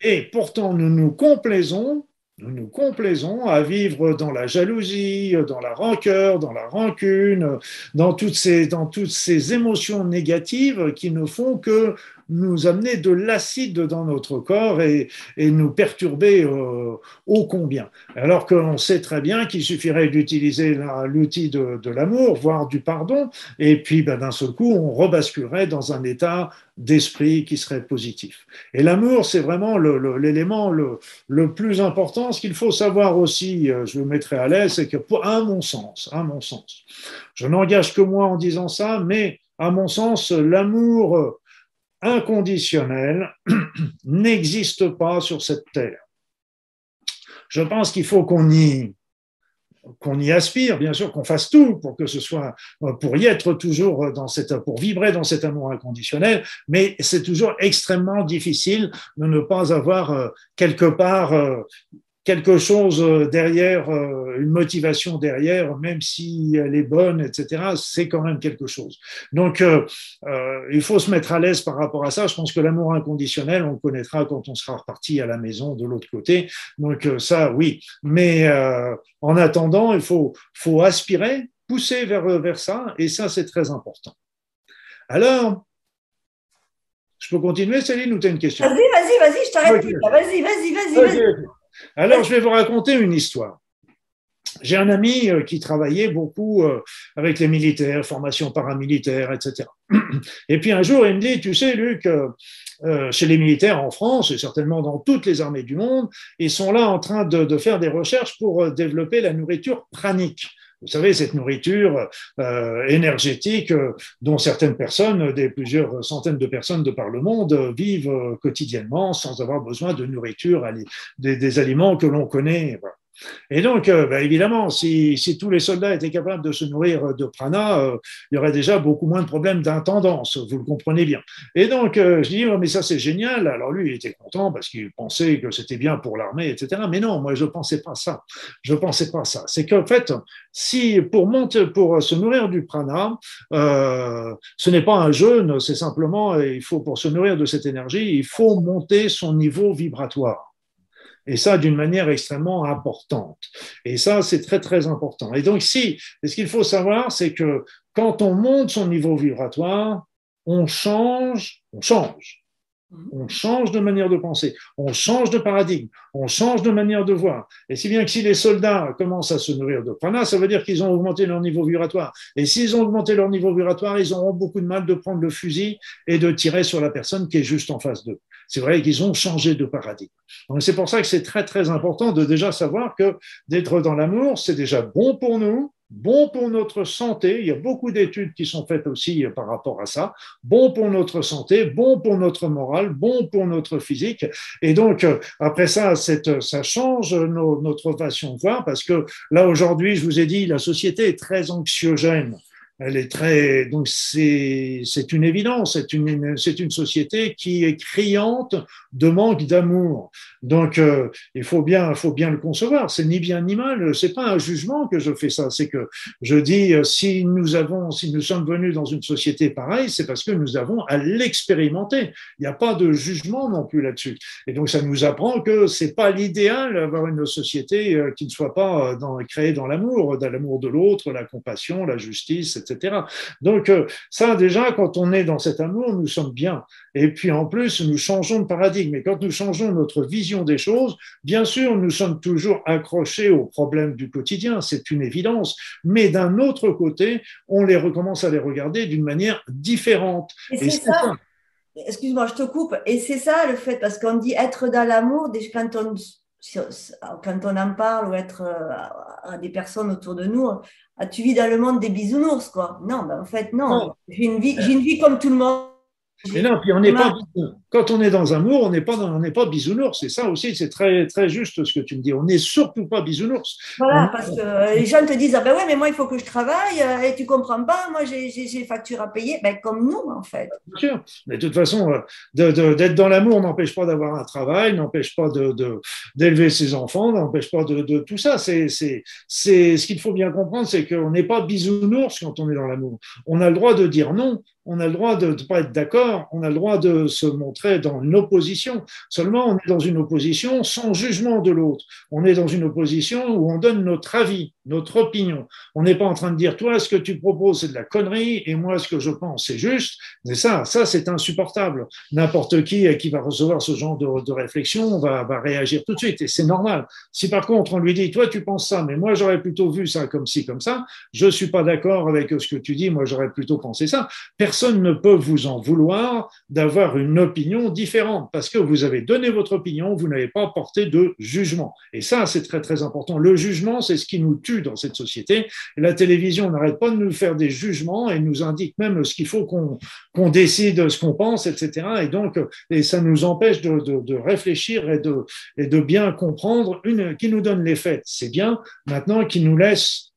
Et pourtant, nous nous complaisons, nous nous complaisons à vivre dans la jalousie, dans la rancœur, dans la rancune, dans toutes ces, dans toutes ces émotions négatives qui ne font que nous amener de l'acide dans notre corps et, nous perturber euh, ô combien. Alors qu'on sait très bien qu'il suffirait d'utiliser l'outil de, l'amour, voire du pardon, et puis ben, d'un seul coup, on rebasculerait dans un état d'esprit qui serait positif. Et l'amour, c'est vraiment l'élément le, le, plus important. Ce qu'il faut savoir aussi, euh, je vous mettrai à l'aise, c'est que, à mon sens, à mon sens, je n'engage que moi en disant ça, mais à mon sens, l'amour inconditionnel n'existe pas sur cette terre. Je pense qu'il faut qu'on y, qu'on y aspire, bien sûr, qu'on fasse tout pour que ce soit, pour y être toujours dans cette, pour vibrer dans cet amour inconditionnel, mais c'est toujours extrêmement difficile de ne pas avoir euh, quelque part euh, quelque chose euh, derrière, euh, une motivation derrière, même si elle est bonne, etc., c'est quand même quelque chose. Donc, euh, il faut se mettre à l'aise par rapport à ça. Je pense que l'amour inconditionnel, on le connaîtra quand on sera reparti à la maison de l'autre côté. Donc, ça, oui. Mais en attendant, il faut, faut aspirer, pousser vers, vers ça, et ça, c'est très important. Alors, je peux continuer, Céline, ou tu as une question? Vas-y, vas-y, vas-y, je t'arrête Vas-y, vas-y, vas-y. Vas alors, je vais vous raconter une histoire. J'ai un ami euh, qui travaillait beaucoup euh, avec les militaires, formation paramilitaire, etc. Et puis un jour, il me dit, tu sais, Luc, euh, chez les militaires en France et certainement dans toutes les armées du monde, ils sont là en train de, faire des recherches pour développer la nourriture pranique. Vous savez, cette nourriture énergétique dont certaines personnes, des plusieurs centaines de personnes de par le monde, vivent quotidiennement sans avoir besoin de nourriture, des, des aliments que l'on connaît. Et donc, euh, bah, évidemment, si, tous les soldats étaient capables de se nourrir de prana, euh, il y aurait déjà beaucoup moins de problèmes d'intendance, vous le comprenez bien. Et donc, euh, je dis, oh, mais ça c'est génial. Alors lui, il était content parce qu'il pensait que c'était bien pour l'armée, etc. Mais non, moi, je ne pensais pas ça. Je ne pensais pas ça. C'est qu'en fait, si pour, pour se nourrir du prana, ce n'est pas un jeûne, c'est simplement, il faut pour se nourrir de cette énergie, il faut monter son niveau vibratoire. Et ça, d'une manière extrêmement importante. Et ça, c'est très, très important. Et donc, si, ce qu'il faut savoir, c'est que quand on monte son niveau vibratoire, on change, on change. Mhm. On change de manière de penser, on change de paradigme, on change de manière de voir. Et si bien que si les soldats commencent à se nourrir de prana, ça veut dire qu'ils ont augmenté leur niveau vibratoire. Et s'ils ont augmenté leur niveau vibratoire, ils auront beaucoup de mal de prendre le fusil et de tirer sur la personne qui est juste en face d'eux. C'est vrai qu'ils ont changé de paradigme. C'est pour ça que c'est très très important de déjà savoir que d'être dans l'amour, c'est déjà bon pour nous, bon pour notre santé. Il y a beaucoup d'études qui sont faites aussi euh, par rapport à ça. Bon pour notre santé, bon pour notre morale, bon pour notre physique. Et donc, euh, après ça, ça change notre façon de voir parce que là, aujourd'hui, je vous ai dit, la société est très anxiogène elle est très donc c'est une évidence c'est une une société qui est criante de manque d'amour. Donc euh, il faut bien faut bien le concevoir. C'est ni bien ni mal. C'est pas un jugement que je fais ça. C'est que je dis euh, si nous avons si nous sommes venus dans une société pareille c'est parce que nous avons à l'expérimenter. Il n'y a pas de jugement non plus là-dessus. Et donc ça nous apprend que c'est pas l'idéal d'avoir une société euh, qui ne soit pas créée dans l'amour dans l'amour de l'autre la compassion la justice etc donc euh, ça, déjà, quand on est dans cet amour, nous sommes bien. Et puis en plus, nous changeons de paradigme. Et quand nous changeons notre vision des choses, bien sûr, nous sommes toujours accrochés aux problèmes du quotidien, c'est une évidence. Mais d'un autre côté, on les recommence à les regarder d'une manière différente. Et, c'est ça. Excuse-moi, je te coupe. Et c'est ça le fait, parce qu'on dit être dans l'amour, quand on, quand on en parle ou être euh, à des personnes autour de nous, tu vis dans le monde des bisounours, quoi? Non, ben, en fait, non. J'ai une, vie, une vie comme tout le monde. Mais non, puis on n'est pas, quand on est dans un amour, on n'est pas, on n'est pas bisounours. C'est ça aussi, c'est très, très juste ce que tu me dis. On n'est surtout pas bisounours. Voilà, parce que les gens te disent, ah ben ouais, mais moi, il faut que je travaille euh, et tu comprends pas. Moi, j'ai des factures à payer. Ben, comme nous, en fait. Bien sûr. Mais de toute façon, euh, d'être dans l'amour n'empêche pas d'avoir un travail, n'empêche pas d'élever ses enfants, n'empêche pas de, tout ça. C'est, c'est, ce qu'il faut bien comprendre, c'est qu'on n'est pas bisounours quand on est dans l'amour. On a le droit de dire non on a le droit de ne pas être d'accord, on a le droit de se montrer dans une opposition. Seulement, on est dans une opposition sans jugement de l'autre. On est dans une opposition où on donne notre avis, notre opinion. On n'est pas en train de dire, toi, ce que tu proposes, c'est de la connerie, et moi, ce que je pense, c'est juste. Mais ça, ça, c'est insupportable. N'importe qui qui va recevoir ce genre de, réflexion va, va réagir tout de suite, et c'est normal. Si par contre, on lui dit, toi, tu penses ça, mais moi, j'aurais plutôt vu ça comme ci, comme ça, je suis pas d'accord avec ce que tu dis, moi, j'aurais plutôt pensé ça personne ne peut vous en vouloir d'avoir une opinion différente parce que vous avez donné votre opinion, vous n'avez pas porté de jugement. Et ça, c'est très très important. Le jugement, c'est ce qui nous tue dans cette société. la télévision n'arrête pas de nous faire des jugements et nous indique même ce qu'il faut qu'on décide, ce qu'on pense, etc. Et donc, et ça nous empêche de, réfléchir et de, et de bien comprendre, une, qui nous donne les faits, c'est bien, maintenant qui nous laisse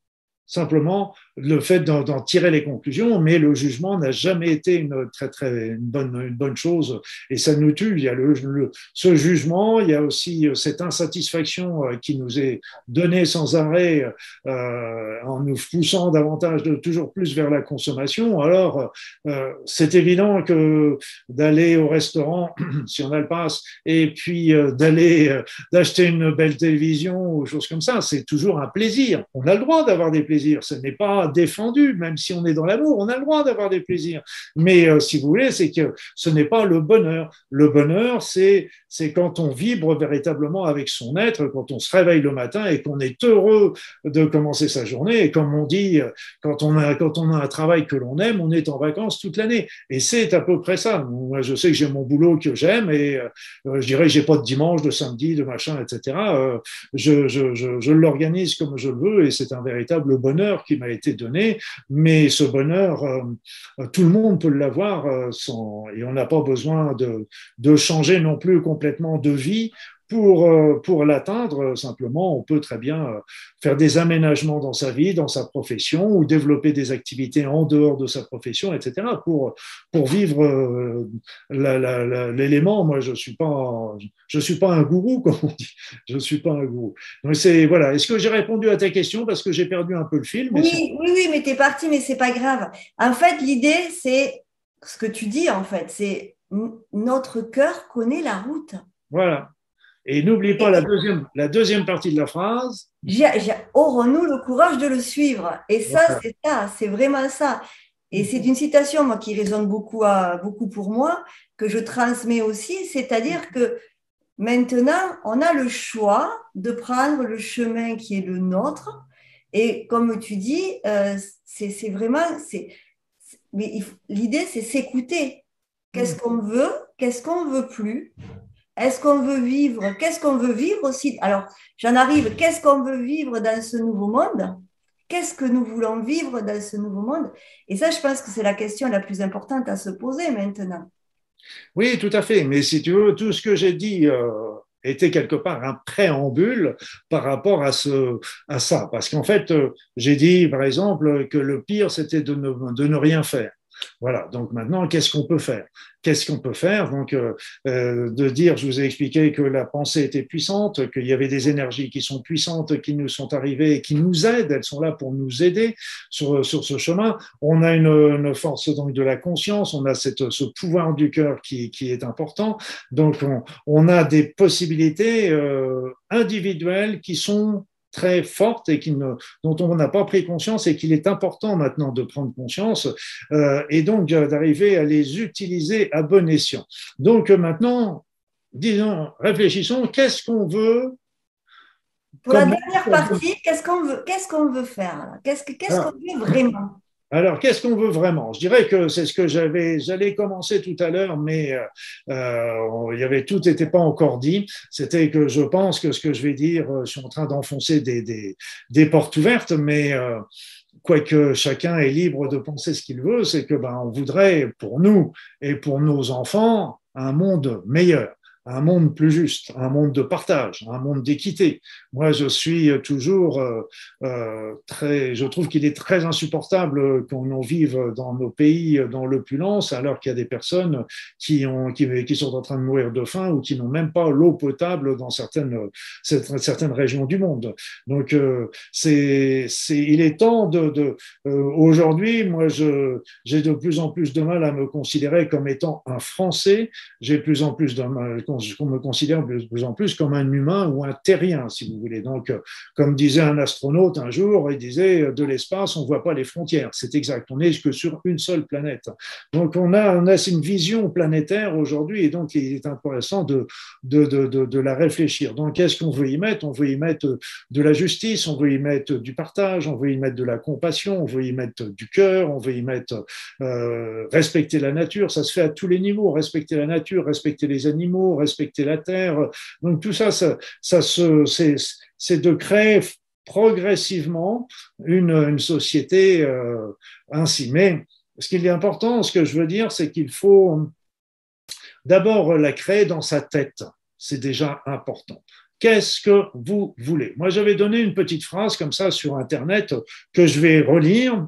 simplement le fait d'en tirer les conclusions, mais le jugement n'a jamais été une très très une bonne une bonne chose et ça nous tue. Il y a le, ce jugement, il y a aussi euh, cette insatisfaction euh, qui nous est donnée sans arrêt euh, en nous poussant davantage de toujours plus vers la consommation. Alors euh, c'est évident que d'aller au restaurant, si on a le passe, et puis euh, d'aller d'acheter une belle télévision ou choses comme ça, c'est toujours un plaisir. On a le droit d'avoir des plaisirs. Ce n'est pas défendu, même si on est dans l'amour, on a le droit d'avoir des plaisirs. Mais euh, si vous voulez, c'est que ce n'est pas le bonheur. Le bonheur, c'est quand on vibre véritablement avec son être, quand on se réveille le matin et qu'on est heureux de commencer sa journée. Et comme on dit, quand on a, quand on a un travail que l'on aime, on est en vacances toute l'année. Et c'est à peu près ça. Moi, je sais que j'ai mon boulot que j'aime et euh, je dirais, j'ai pas de dimanche, de samedi, de machin, etc. Euh, je, je, je, je l'organise comme je le veux et c'est un véritable bonheur qui m'a été donné. Mais ce bonheur, euh, tout le monde peut l'avoir sans, et on n'a pas besoin de, changer non plus complètement de vie pour, euh, pour l'atteindre, simplement, on peut très bien euh, faire des aménagements dans sa vie, dans sa profession, ou développer des activités en dehors de sa profession, etc., pour, pour vivre euh, l'élément. Moi, je ne suis, pas, je suis pas un gourou, comme on dit. Je ne suis pas un gourou. Donc, c'est, voilà. Est-ce que j'ai répondu à ta question Parce que j'ai perdu un peu le fil. oui, oui, oui, mais tu es parti, mais c'est pas grave. En fait, l'idée, c'est ce que tu dis, en fait, c'est notre cœur connaît la route. Voilà. Et n'oublie pas la deuxième, la deuxième partie de la phrase. Aurons-nous le courage de le suivre? Et ça, c'est ça, c'est vraiment ça. Et c'est une citation, moi, qui résonne beaucoup, à, beaucoup pour moi, que je transmets aussi, c'est-à-dire que maintenant, on a le choix de prendre le chemin qui est le nôtre. Et comme tu dis, euh, c'est vraiment, l'idée, c'est s'écouter. Qu'est-ce mm. qu'on veut? Qu'est-ce qu'on veut plus? Est-ce qu'on veut vivre Qu'est-ce qu'on veut vivre aussi? Alors, j'en arrive. Qu'est-ce qu'on veut vivre dans ce nouveau monde? Qu'est-ce que nous voulons vivre dans ce nouveau monde? Et ça, je pense que c'est la question la plus importante à se poser maintenant. Oui, tout à fait. Mais si tu veux, tout ce que j'ai dit euh, était quelque part un préambule par rapport à, ce, à ça. Parce qu'en fait, euh, j'ai dit, par exemple, que le pire, c'était de ne rien faire. Voilà, donc maintenant, qu'est-ce qu'on peut faire? Qu'est-ce qu'on peut faire? Donc, euh, euh, de dire, je vous ai expliqué que la pensée était puissante, qu'il y avait des énergies qui sont puissantes, qui nous sont arrivées et qui nous aident, elles sont là pour nous aider sur, sur ce chemin. On a une, force donc de la conscience, on a cette, ce pouvoir du cœur qui, qui est important. Donc, on, a des possibilités euh, individuelles qui sont très forte et qui ne, dont on n'a pas pris conscience et qu'il est important maintenant de prendre conscience euh, et donc d'arriver à les utiliser à bon escient. Donc maintenant, disons, réfléchissons, qu'est-ce qu'on veut Pour la dernière partie, qu'est-ce qu'on veut, qu'est-ce qu'on veut faire Qu'est-ce qu'est-ce qu'on veut vraiment? Alors, qu'est-ce qu'on veut vraiment? Je dirais que c'est ce que j'avais, j'allais commencer tout à l'heure, mais euh, euh il avait tout n'était pas encore dit. C'était que je pense que ce que je vais dire, euh, je suis en train d'enfoncer des, portes ouvertes, mais quoique chacun est libre de penser ce qu'il veut, c'est que ben, on voudrait pour nous et pour nos enfants un monde meilleur un monde plus juste, un monde de partage, un monde d'équité. Moi, je suis toujours euh, euh, très, je trouve qu'il est très insupportable qu'on vive dans nos pays dans l'opulence, alors qu'il y a des personnes qui ont, qui, qui, sont en train de mourir de faim ou qui n'ont même pas l'eau potable dans certaines, certaines régions du monde. Donc, euh, c'est, c'est, il est temps de, de aujourd'hui, moi, je, j'ai de plus en plus de mal à me considérer comme étant un Français. J'ai de plus en plus de mal qu'on me considère de plus en plus comme un humain ou un terrien, si vous voulez. Donc, euh, comme disait un astronaute un jour, il disait euh, de l'espace, on ne voit pas les frontières. C'est exact. On n'est que sur une seule planète. Donc, on a, une vision planétaire aujourd'hui et donc il est intéressant de, la réfléchir. Donc, qu'est-ce qu'on veut y mettre? On veut y mettre de la justice, on veut y mettre du partage, on veut y mettre de la compassion, on veut y mettre du cœur, on veut y mettre euh, respecter la nature. Ça se fait à tous les niveaux. Respecter la nature, respecter les animaux, respecter la terre. Donc tout ça, ça, ça c'est de créer progressivement une, une société euh, ainsi. Mais ce qu'il est important, ce que je veux dire, c'est qu'il faut d'abord la créer dans sa tête. C'est déjà important. Qu'est-ce que vous voulez Moi, j'avais donné une petite phrase comme ça sur Internet que je vais relire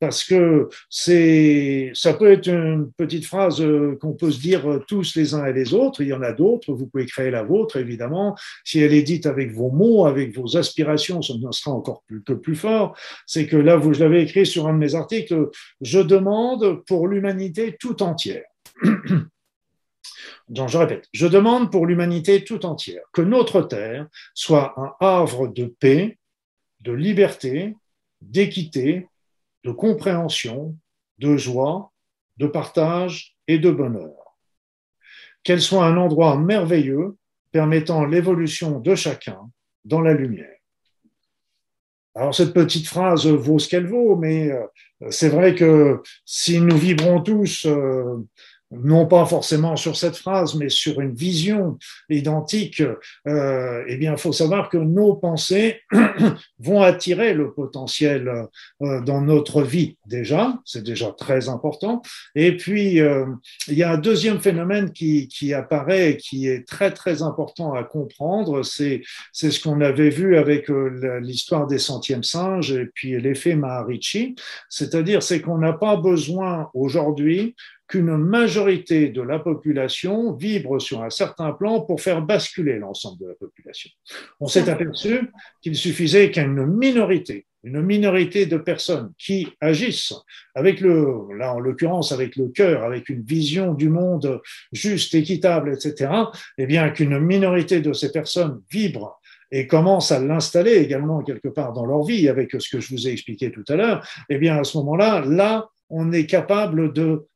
parce que c'est, ça peut être une petite phrase qu'on peut se dire tous les uns et les autres. Il y en a d'autres. Vous pouvez créer la vôtre, évidemment. Si elle est dite avec vos mots, avec vos aspirations, ça sera encore plus, que plus fort. C'est que là, vous, je l'avais écrit sur un de mes articles. Je demande pour l'humanité tout entière. Donc, je répète, je demande pour l'humanité tout entière que notre Terre soit un havre de paix, de liberté, d'équité, de compréhension, de joie, de partage et de bonheur. Qu'elle soit un endroit merveilleux permettant l'évolution de chacun dans la lumière. Alors cette petite phrase vaut ce qu'elle vaut, mais euh, c'est vrai que si nous vibrons tous euh, non pas forcément sur cette phrase, mais sur une vision identique, euh, eh bien, il faut savoir que nos pensées vont attirer le potentiel euh, dans notre vie déjà, c'est déjà très important. Et puis, euh, il y a un deuxième phénomène qui, qui apparaît et qui est très, très important à comprendre, c'est ce qu'on avait vu avec euh, l'histoire des centièmes singes et puis l'effet Maharishi, c'est-à-dire c'est qu'on n'a pas besoin aujourd'hui qu'une majorité de la population vibre sur un certain plan pour faire basculer l'ensemble de la population. On s'est aperçu qu'il suffisait qu'une minorité, une minorité de personnes qui agissent avec le, là en l'occurrence avec le cœur, avec une vision du monde juste, équitable, etc., eh bien qu'une minorité de ces personnes vibrent et commencent à l'installer également quelque part dans leur vie avec ce que je vous ai expliqué tout à l'heure, eh bien à ce moment-là, là, on est capable de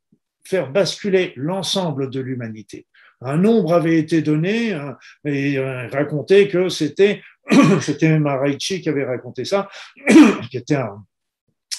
faire basculer l'ensemble de l'humanité. Un nombre avait été donné hein, et euh, raconté que c'était c'était Maraichi qui avait raconté ça, qui était un,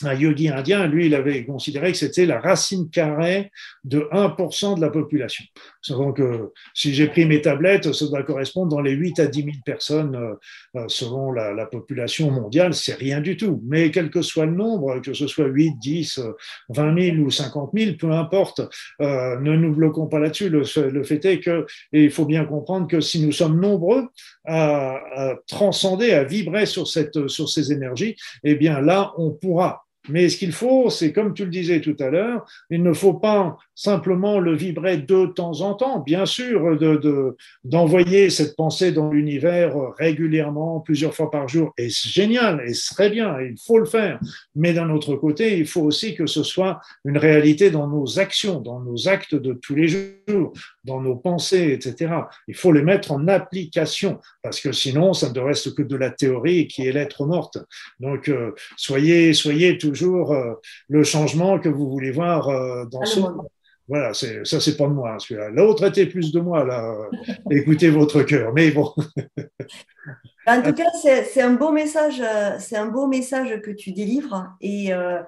un yogi indien, lui, il avait considéré que c'était la racine carrée de 1% de la population. Donc, euh, si j'ai pris mes tablettes, ça doit correspondre dans les 8 à 10 000 personnes euh, euh, selon la, la, population mondiale. C'est rien du tout. Mais quel que soit le nombre, que ce soit 8, 10, 20 000 ou 50 000, peu importe, ne nous bloquons pas là-dessus. Le, le, fait est que, et il faut bien comprendre que si nous sommes nombreux à, à transcender, à vibrer sur, cette, sur ces énergies, eh bien là, on pourra mais ce qu'il faut, c'est comme tu le disais tout à l'heure, il ne faut pas simplement le vibrer de temps en temps, bien sûr, de, d'envoyer cette pensée dans l'univers régulièrement, plusieurs fois par jour, et c'est génial, et ce serait bien, il faut le faire. Mais d'un autre côté, il faut aussi que ce soit une réalité dans nos actions, dans nos actes de tous les jours, dans nos pensées, etc. Il faut les mettre en application, parce que sinon, ça ne reste que de la théorie qui est l'être morte. Donc, euh, soyez, soyez toujours euh, le changement que vous voulez voir euh, dans ce monde. Voilà, c'est, ça, c'est pas de moi, celui-là. L'autre était plus de moi, là. Écoutez votre cœur. Mais bon. en tout cas, c'est, un beau message, euh, c'est un beau message que tu délivres et euh,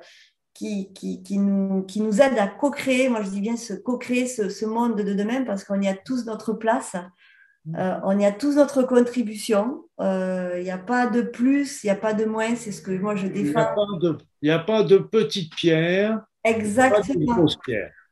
qui, qui, qui, nous, qui nous aide à co-créer, moi je dis bien co-créer ce, ce, monde de demain parce qu'on y a tous notre place Euh, on y a tous notre contribution. Il n'y a pas de plus, il n'y a pas de moins. C'est ce que moi je défends. Il n'y a, pas de petites pierres. Exactement.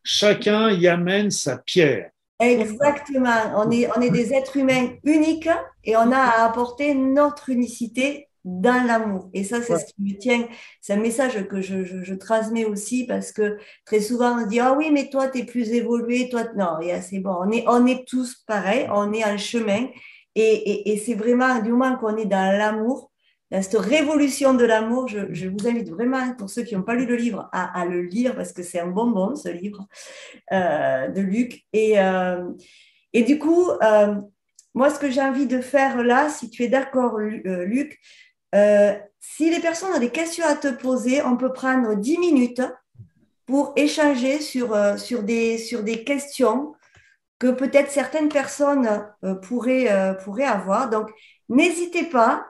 Chacun y amène sa pierre. Exactement. On est, on est des êtres humains uniques et on a à apporter notre unicité dans l'amour. Et ça, c'est ce qui me tient. C'est un message que je, je, transmets aussi parce que très souvent, on dit Ah oui, mais toi, tu es plus évolué. Toi, non, c'est bon. On est, on est tous pareils. On est en chemin. Et, et, et c'est vraiment du moment qu'on est dans l'amour, dans cette révolution de l'amour, je, je, vous invite vraiment, pour ceux qui n'ont pas lu le livre, à, à le lire parce que c'est un bonbon, ce livre euh, de Luc. Et, euh, et du coup, euh, moi, ce que j'ai envie de faire là, si tu es d'accord, Luc, euh, si les personnes ont des questions à te poser, on peut prendre 10 minutes pour échanger sur, euh, sur, des, sur des questions que peut-être certaines personnes euh, pourraient, pourraient avoir. Donc, n'hésitez pas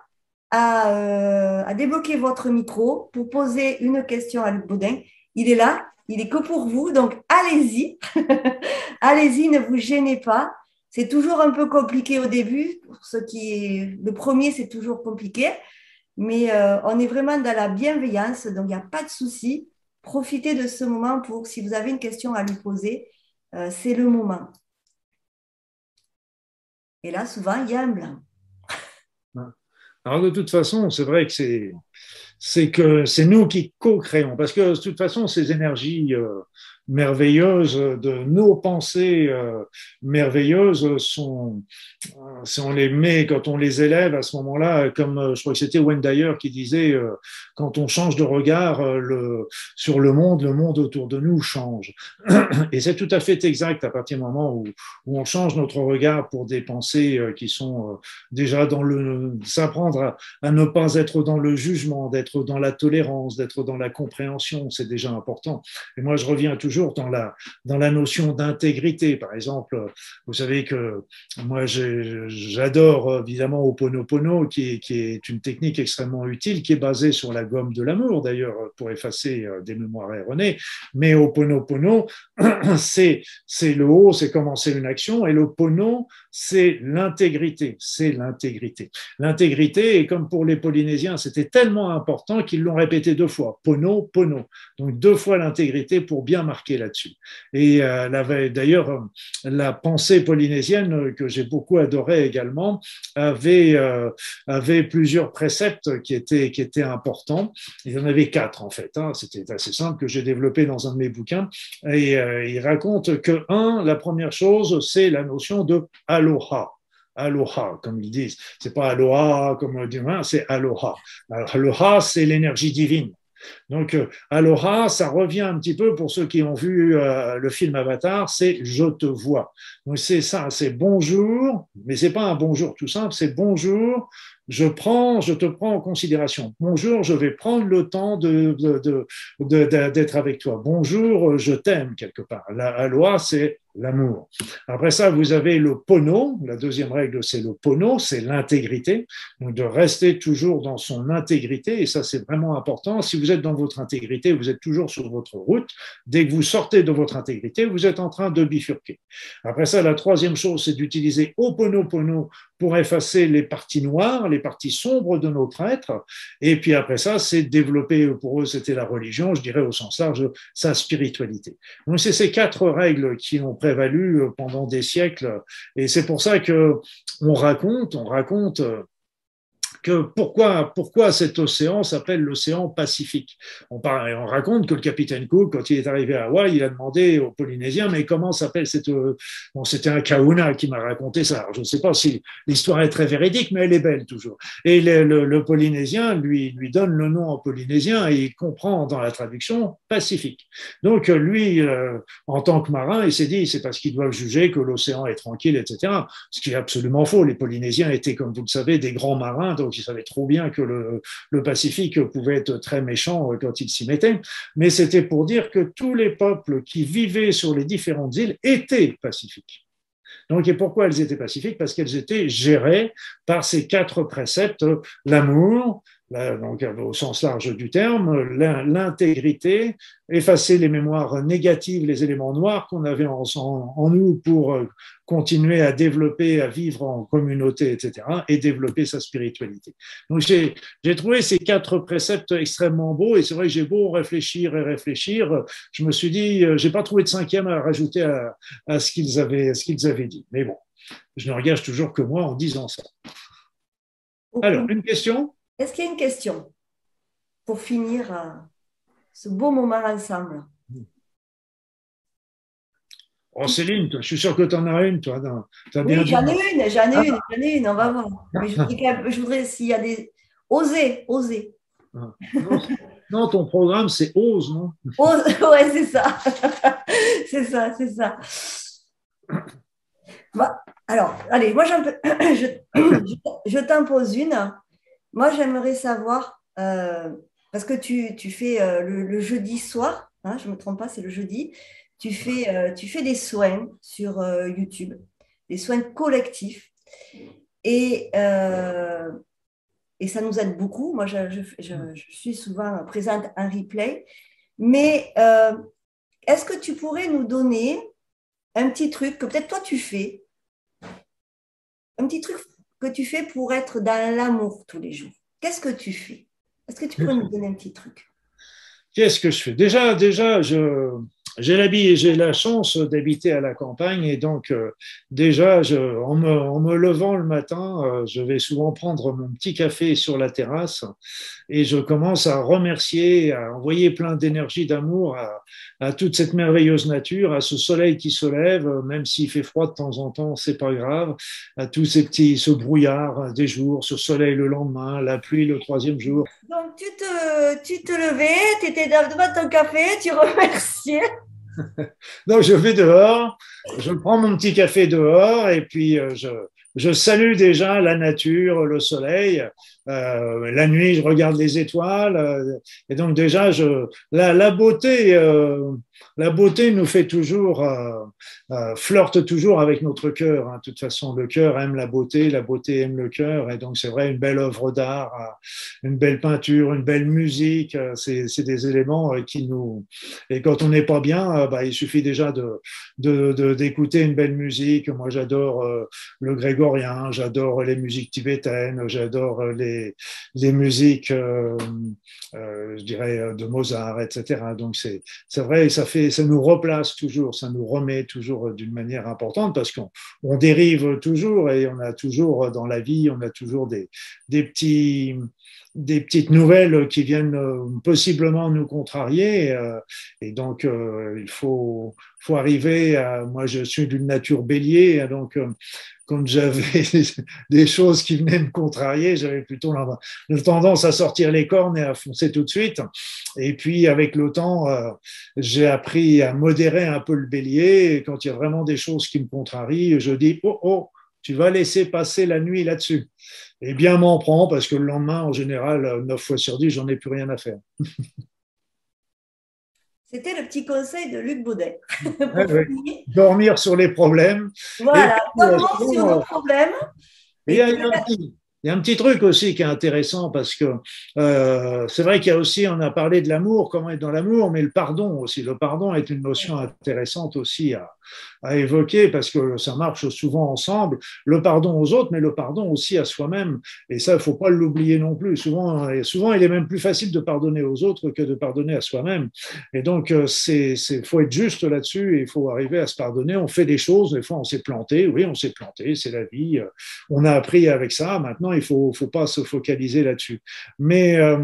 à, à, débloquer votre micro pour poser une question à Luc Baudin. Il est là, il est que pour vous, donc allez-y. allez-y, ne vous gênez pas. C'est toujours un peu compliqué au début. Pour qui le premier, c'est toujours compliqué. Mais euh, on est vraiment dans la bienveillance, donc il n'y a pas de souci. Profitez de ce moment pour, si vous avez une question à lui poser, euh, c'est le moment. Et là, souvent, il y a un blanc. Alors, de toute façon, c'est vrai que c'est, que c'est nous qui co-créons, parce que de toute façon, ces énergies euh, merveilleuses, de nos pensées euh, merveilleuses sont, euh, si on les met, quand on les élève à ce moment-là, comme euh, je crois que c'était Wendayer qui disait, quand on change de regard sur le monde, le monde autour de nous change. Et c'est tout à fait exact à partir du moment où, où on change notre regard pour des pensées qui sont déjà dans le, s'apprendre à, à ne pas être dans le jugement, d'être dans la tolérance, d'être dans la compréhension, c'est déjà important. Et moi, je reviens toujours dans la, notion d'intégrité. Par exemple, vous savez que moi, j'adore évidemment Oponopono, qui est une technique extrêmement utile, qui est basée sur la gomme de l'amour, d'ailleurs, pour effacer euh, des mémoires erronées. Mais Oponopono, c'est le haut, c'est commencer une action, et le pono, c'est l'intégrité. C'est l'intégrité. L'intégrité, et comme pour les Polynésiens, c'était tellement important qu'ils l'ont répété deux fois. Pono, pono. Donc deux fois l'intégrité pour bien marquer là-dessus. Et euh, d'ailleurs, la pensée polynésienne que j'ai beaucoup adorée également avait, euh, avait plusieurs préceptes qui étaient, qui étaient importants. Il y en avait quatre en fait. Hein. C'était assez simple que j'ai développé dans un de mes bouquins. Et euh, il raconte que un, la première chose, c'est la notion de aloha aloha, comme ils disent. C'est pas aloha comme on dit, c'est aloha. aloha, c'est l'énergie divine. Donc, euh, Aloha, ça revient un petit peu pour ceux qui ont vu euh, le film Avatar, c'est je te vois. Donc, c'est ça, c'est bonjour, mais c'est pas un bonjour tout simple, c'est bonjour, je prends, je te prends en considération. Bonjour, je vais prendre le temps de, d'être avec toi. Bonjour, je t'aime quelque part. La c'est l'amour. Après ça, vous avez le pono. La deuxième règle, c'est le pono, c'est l'intégrité. Donc, de rester toujours dans son intégrité. Et ça, c'est vraiment important. Si vous êtes dans votre intégrité, vous êtes toujours sur votre route. Dès que vous sortez de votre intégrité, vous êtes en train de bifurquer. Après ça, la troisième chose, c'est d'utiliser Oponopono pour effacer les parties noires, les parties sombres de notre être. Et puis après ça, c'est développer, pour eux, c'était la religion, je dirais au sens large, sa spiritualité. Donc, c'est ces quatre règles qui ont prévalu euh, pendant des siècles. Et c'est pour ça que on raconte, on raconte euh, que pourquoi, pourquoi cet océan s'appelle l'océan Pacifique? On, raconte que le capitaine Cook, quand il est arrivé à Hawaï, il a demandé aux Polynésiens, mais comment s'appelle cette... Bon, c'était un Kauna qui m'a raconté ça. je ne sais pas si l'histoire est très véridique, mais elle est belle toujours. Et le, le, Polynésien lui, lui donne le nom en polynésien et il comprend dans la traduction Pacifique. Donc lui, euh, en tant que marin, il s'est dit, c'est parce qu'ils doivent juger que l'océan est tranquille, etc. Ce qui est absolument faux. Les Polynésiens étaient, comme vous le savez, des grands marins, donc ils savaient trop bien que le, le Pacifique pouvait être très méchant euh, quand ils s'y mettaient, mais c'était pour dire que tous les peuples qui vivaient sur les différentes îles étaient pacifiques. Donc, et pourquoi elles étaient pacifiques? Parce qu'elles étaient gérées par ces quatre préceptes l'amour, donc au sens large du terme, l'intégrité, effacer les mémoires négatives, les éléments noirs qu'on avait en, en, nous pour euh, continuer à développer, à vivre en communauté, etc., et développer sa spiritualité. Donc j'ai trouvé ces quatre préceptes extrêmement beaux, et c'est vrai que j'ai beau réfléchir et réfléchir, je me suis dit, euh, j'ai pas trouvé de cinquième à rajouter à, à ce qu'ils avaient, qu'ils avaient dit. Mais bon, je ne regarde toujours que moi en disant ça. Alors, une question? Est-ce qu'il y a une question pour finir euh, ce beau moment ensemble? Oh Céline, je suis sûr que tu en as une, toi. oui, j'en ai une, j'en ai une, j'en ai une, on va voir. je, voudrais, s'il y a des... Oser, oser. Ah. Non, ton programme, c'est Ose, non? Ose, ouais, c'est ça. c'est ça, c'est ça. alors, allez, moi, je, je t'impose une. Moi, j'aimerais savoir, euh, parce que tu, fais euh, le, jeudi soir, hein, je ne me trompe pas, c'est le jeudi, tu fais, euh, tu fais des soins sur YouTube, des soins collectifs. Et, et ça nous aide beaucoup. Moi, je, je suis souvent présente en replay. Mais est-ce que tu pourrais nous donner un petit truc que peut-être toi tu fais, un petit truc que tu fais pour être dans l'amour tous les jours. Qu'est-ce que tu fais? Est-ce que tu peux nous donner un petit truc? Qu'est-ce que je fais? Déjà, déjà, je, j'ai la chance d'habiter à la campagne et donc euh, déjà, en, me, levant le matin, euh, je vais souvent prendre mon petit café sur la terrasse et je commence à remercier, à envoyer plein d'énergie, d'amour à, toute cette merveilleuse nature, à ce soleil qui se lève, même s'il fait froid de temps en temps, c'est pas grave, à tous ces petits, ce brouillard des jours, ce soleil le lendemain, la pluie le troisième jour. Donc tu te, tu te levais, tu étais devant ton café, tu remerciais. Donc je vais dehors, je prends mon petit café dehors et puis euh, je, je salue déjà la nature, le soleil. Euh, la nuit, je regarde les étoiles. Euh, et donc déjà, je, la, la beauté, la beauté nous fait toujours, euh, euh, flirte toujours avec notre cœur. Hein. De toute façon, le cœur aime la beauté, la beauté aime le cœur. Et donc, c'est vrai, une belle œuvre d'art, euh, une belle peinture, une belle musique, c'est, c'est des éléments qui nous. Et quand on n'est pas bien, bah, il suffit déjà de, d'écouter une belle musique. Moi, j'adore le grégorien, j'adore les musiques tibétaines, j'adore les, les musiques, je dirais, de Mozart, etc. Donc, c'est, c'est vrai, ça fait ça nous replace toujours, ça nous remet toujours d'une manière importante parce qu'on on dérive toujours et on a toujours dans la vie, on a toujours des, des petits des petites nouvelles qui viennent euh, possiblement nous contrarier. Euh, et donc, euh, il faut, faut arriver à. Moi, je suis d'une nature bélier, donc quand j'avais des choses qui venaient me contrarier, j'avais plutôt la, tendance à sortir les cornes et à foncer tout de suite. Et puis, avec le temps, j'ai appris à modérer un peu le bélier. Quand il y a vraiment des choses qui me contrarient, je dis Oh, oh, tu vas laisser passer la nuit là-dessus. Et bien m'en prend parce que le lendemain, en général, 9 fois sur 10, j'en ai plus rien à faire. C'était le petit conseil de Luc Baudet. Dormir sur les problèmes. Voilà, dormir sur les problèmes. Et, il y a un petit truc aussi qui est intéressant parce que euh, c'est vrai qu'il y a aussi, on a parlé de l'amour, comment être dans l'amour, mais le pardon aussi. Le pardon est une notion intéressante aussi à, à évoquer parce que ça marche souvent ensemble. Le pardon aux autres, mais le pardon aussi à soi-même. Et ça, il faut pas l'oublier non plus. Souvent, souvent, il est même plus facile de pardonner aux autres que de pardonner à soi-même. Et donc, euh, c'est, faut être juste là-dessus et il faut arriver à se pardonner. On fait des choses, des fois, on s'est planté. Oui, on s'est planté, c'est la vie. On a appris avec ça. Maintenant, il faut, faut pas se focaliser là-dessus. Mais euh,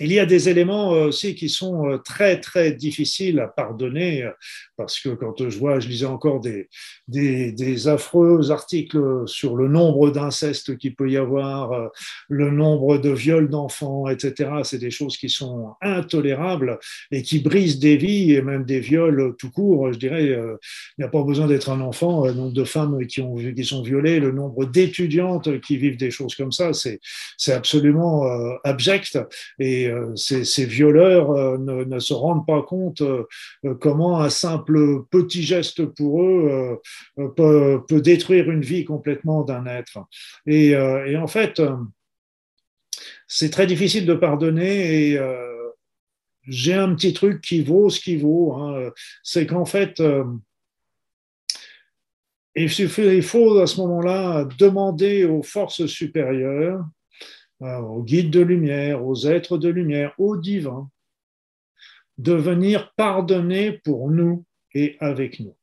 il y a des éléments euh, aussi qui sont euh, très très difficiles à pardonner parce que quand je vois, je lisais encore des, affreux articles sur le nombre d'incestes qu'il peut y avoir, le nombre de viols d'enfants, etc. C'est des choses qui sont intolérables et qui brisent des vies et même des viols tout court. Je dirais, il n'y a pas besoin d'être un enfant. Le nombre de femmes qui, qui sont violées, le nombre d'étudiantes qui vivent des choses comme ça, c'est absolument abject. Et euh, ces, violeurs euh, ne, se rendent pas compte euh, comment un simple petit geste pour eux peut, détruire une vie complètement d'un être. Et, en fait, c'est très difficile de pardonner et j'ai un petit truc qui vaut ce qui vaut. Hein. C'est qu'en fait, il faut à ce moment-là demander aux forces supérieures, aux guides de lumière, aux êtres de lumière, aux divins, de venir pardonner pour nous et avec nous.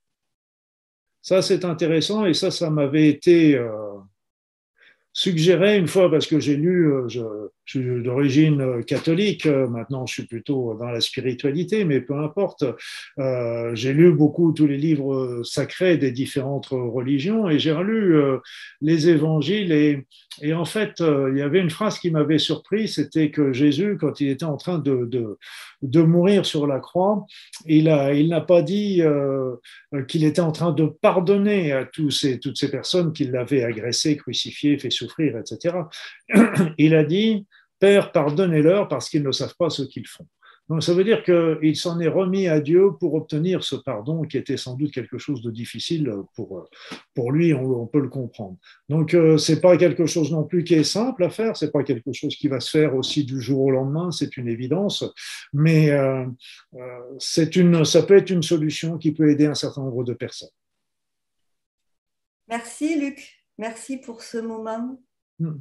Ça, c'est intéressant et ça, ça m'avait été euh, suggéré une fois parce que j'ai lu, euh, je suis d'origine euh, catholique, euh, maintenant je suis plutôt dans la spiritualité, mais peu importe. Euh, j'ai lu beaucoup tous les livres sacrés des différentes religions et j'ai relu les évangiles et, en fait, il y avait une phrase qui m'avait surpris, c'était que Jésus, quand il était en train de, mourir sur la croix, il n'a il pas dit qu'il était en train de pardonner à toutes ces personnes qui l'avaient agressé, crucifié, fait souffrir, etc. Il a dit, Père, pardonnez-leur parce qu'ils ne savent pas ce qu'ils font. Donc ça veut dire qu'il s'en est remis à Dieu pour obtenir ce pardon qui était sans doute quelque chose de difficile pour, pour lui, on, peut le comprendre. Donc euh, c'est pas quelque chose non plus qui est simple à faire, c'est pas quelque chose qui va se faire aussi du jour au lendemain, c'est une évidence, mais euh, euh, c'est une, ça peut être une solution qui peut aider un certain nombre de personnes. Merci Luc, merci pour ce moment. Hmm.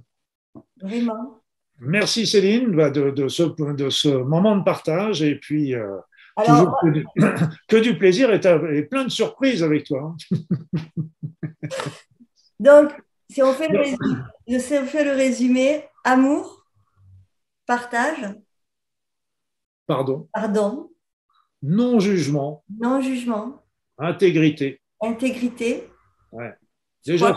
Vraiment. Merci Céline bah, de, ce, de, ce, moment de partage et puis euh, toujours que du, plaisir et, plein de surprises avec toi. Hein. Donc, si on fait le résumé, si on fait le résumé amour, partage, pardon, pardon, non-jugement, non-jugement, intégrité, intégrité, ouais. Déjà,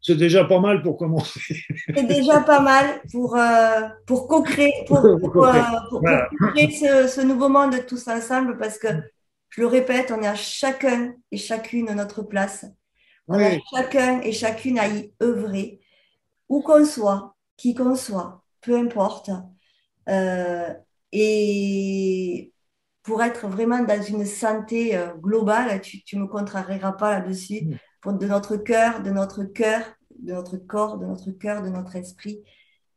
c'est déjà pas mal pour commencer. C'est déjà pas mal pour, euh, pour co-créer pour, pour, euh, ce, ce, nouveau monde tous ensemble parce que, je le répète, on est à chacun et chacune à notre place. On est chacun et chacune à y œuvrer, où qu'on soit, qui qu'on soit, peu importe. Euh, et pour être vraiment dans une santé globale, tu ne me contrarieras pas là-dessus. De notre cœur, de notre cœur, de notre corps, de notre cœur, de notre esprit.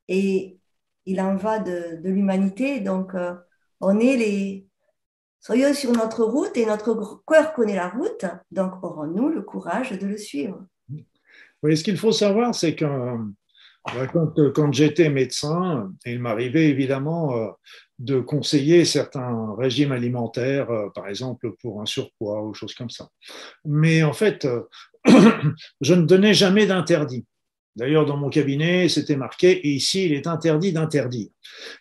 Et il en va de, l'humanité. Donc, euh, on est les. Soyons sur notre route et notre cœur connaît la route. Donc, aurons-nous le courage de le suivre? Oui, ce qu'il faut savoir, c'est que euh, quand, quand j'étais médecin, il m'arrivait évidemment euh, de conseiller certains régimes alimentaires, par exemple pour un surpoids ou choses comme ça. Mais en fait, je ne donnais jamais d'interdit. D'ailleurs, dans mon cabinet, c'était marqué, et ici, il est interdit d'interdire.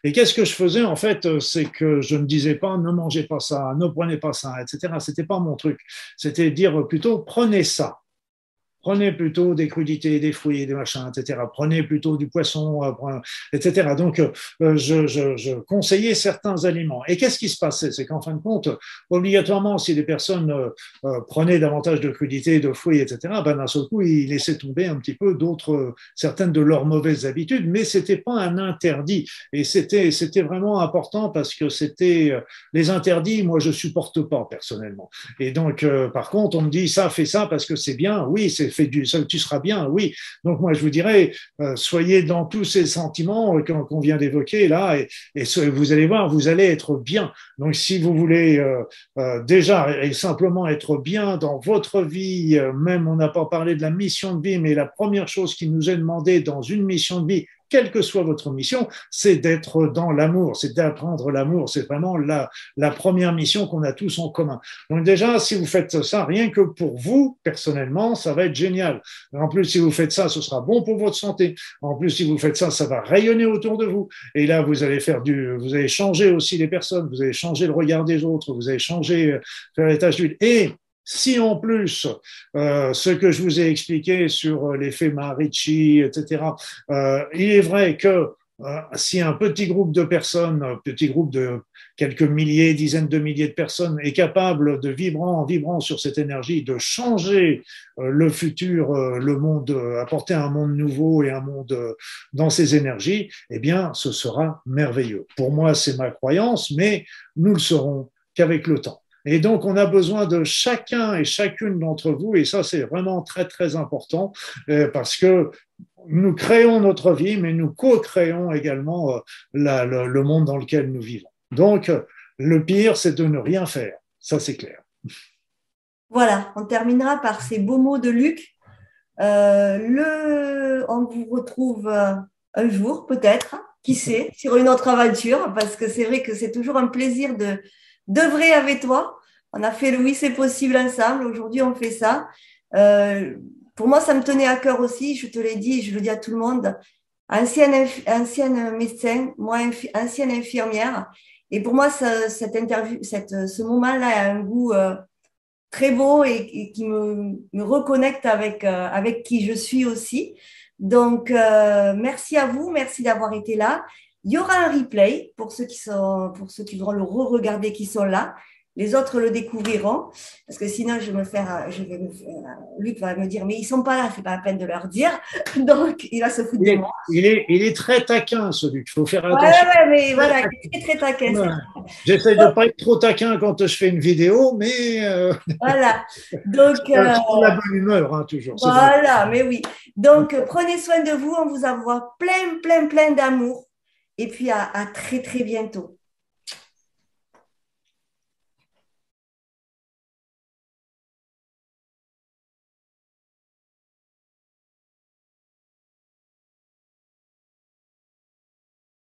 Et qu'est-ce que je faisais en fait C'est que je ne disais pas, ne mangez pas ça, ne prenez pas ça, etc. C'était pas mon truc. C'était dire plutôt, prenez ça. Prenez plutôt des crudités, des fruits, des machins, etc. Prenez plutôt du poisson, euh, etc. Donc, euh, je, conseillais certains aliments. Et qu'est-ce qui se passait? C'est qu'en fin de compte, obligatoirement, si les personnes euh, prenaient davantage de crudités, de fruits, etc., ben, d'un seul coup, ils laissaient tomber un petit peu d'autres, certaines de leurs mauvaises habitudes, mais c'était pas un interdit. Et c'était, c'était vraiment important parce que c'était les interdits, moi, je supporte pas personnellement. Et donc, par contre, on me dit ça, fais ça parce que c'est bien. Oui, c'est tu seras bien, oui. Donc moi, je vous dirais, euh, soyez dans tous ces sentiments euh, qu'on vient d'évoquer là, et, et, vous allez voir, vous allez être bien. Donc si vous voulez euh, déjà et simplement être bien dans votre vie, même on n'a pas parlé de la mission de vie, mais la première chose qui nous est demandée dans une mission de vie, quelle que soit votre mission, c'est d'être dans l'amour, c'est d'apprendre l'amour. C'est vraiment la, première mission qu'on a tous en commun. Donc déjà, si vous faites ça, rien que pour vous, personnellement, ça va être génial. En plus, si vous faites ça, ce sera bon pour votre santé. En plus, si vous faites ça, ça va rayonner autour de vous. Et là, vous allez faire du, vous allez changer aussi les personnes, vous allez changer le regard des autres, vous allez changer, euh, faire les tâches d'huile. Et si en plus, euh, ce que je vous ai expliqué sur euh, l'effet Marici, etc., euh, il est vrai que euh, si un petit groupe de personnes, un petit groupe de quelques milliers, dizaines de milliers de personnes est capable de vibrant en vibrant sur cette énergie, de changer euh, le futur, euh, le monde, apporter un monde nouveau et un monde dans ces énergies, eh bien, ce sera merveilleux. Pour moi, c'est ma croyance, mais nous le saurons qu'avec le temps. Et donc, on a besoin de chacun et chacune d'entre vous, et ça, c'est vraiment très, très important, euh, parce que nous créons notre vie, mais nous co-créons également euh, le monde dans lequel nous vivons. Donc, le pire, c'est de ne rien faire. Ça, c'est clair. Voilà, on terminera par ces beaux mots de Luc. Euh, on vous retrouve un jour, peut-être, qui sait, sur une autre aventure, parce que c'est vrai que c'est toujours un plaisir de d'œuvrer avec toi. On a fait le oui, c'est possible ensemble. Aujourd'hui, on fait ça. Euh, pour moi, ça me tenait à cœur aussi. Je te l'ai dit, je le dis à tout le monde. Ancienne, ancienne médecin, moi, ancienne infirmière. Et pour moi, cette interview, ce moment-là a un goût euh, très beau et, qui me, reconnecte avec, euh, avec qui je suis aussi. Donc, merci à vous, merci d'avoir été là. Il y aura un replay pour ceux qui sont, pour ceux qui voudront le re-regarder, qui sont là. Les autres le découvriront, parce que sinon je vais me faire, je vais me Luc va me dire, mais ils sont pas là, c'est pas la peine de leur dire. Donc il va se foutre il est, de moi. Il est, il est très taquin, ce Luc. Il faut faire attention. Ouais, ouais, mais voilà, il est très, très taquin. Ouais. J'essaie de pas être trop taquin quand je fais une vidéo, mais. Euh... Voilà. Donc. Euh... la bonne humeur, hein, toujours. Voilà, mais oui. Donc prenez soin de vous, on vous envoie plein, plein, plein d'amour. Et puis à, très, très bientôt.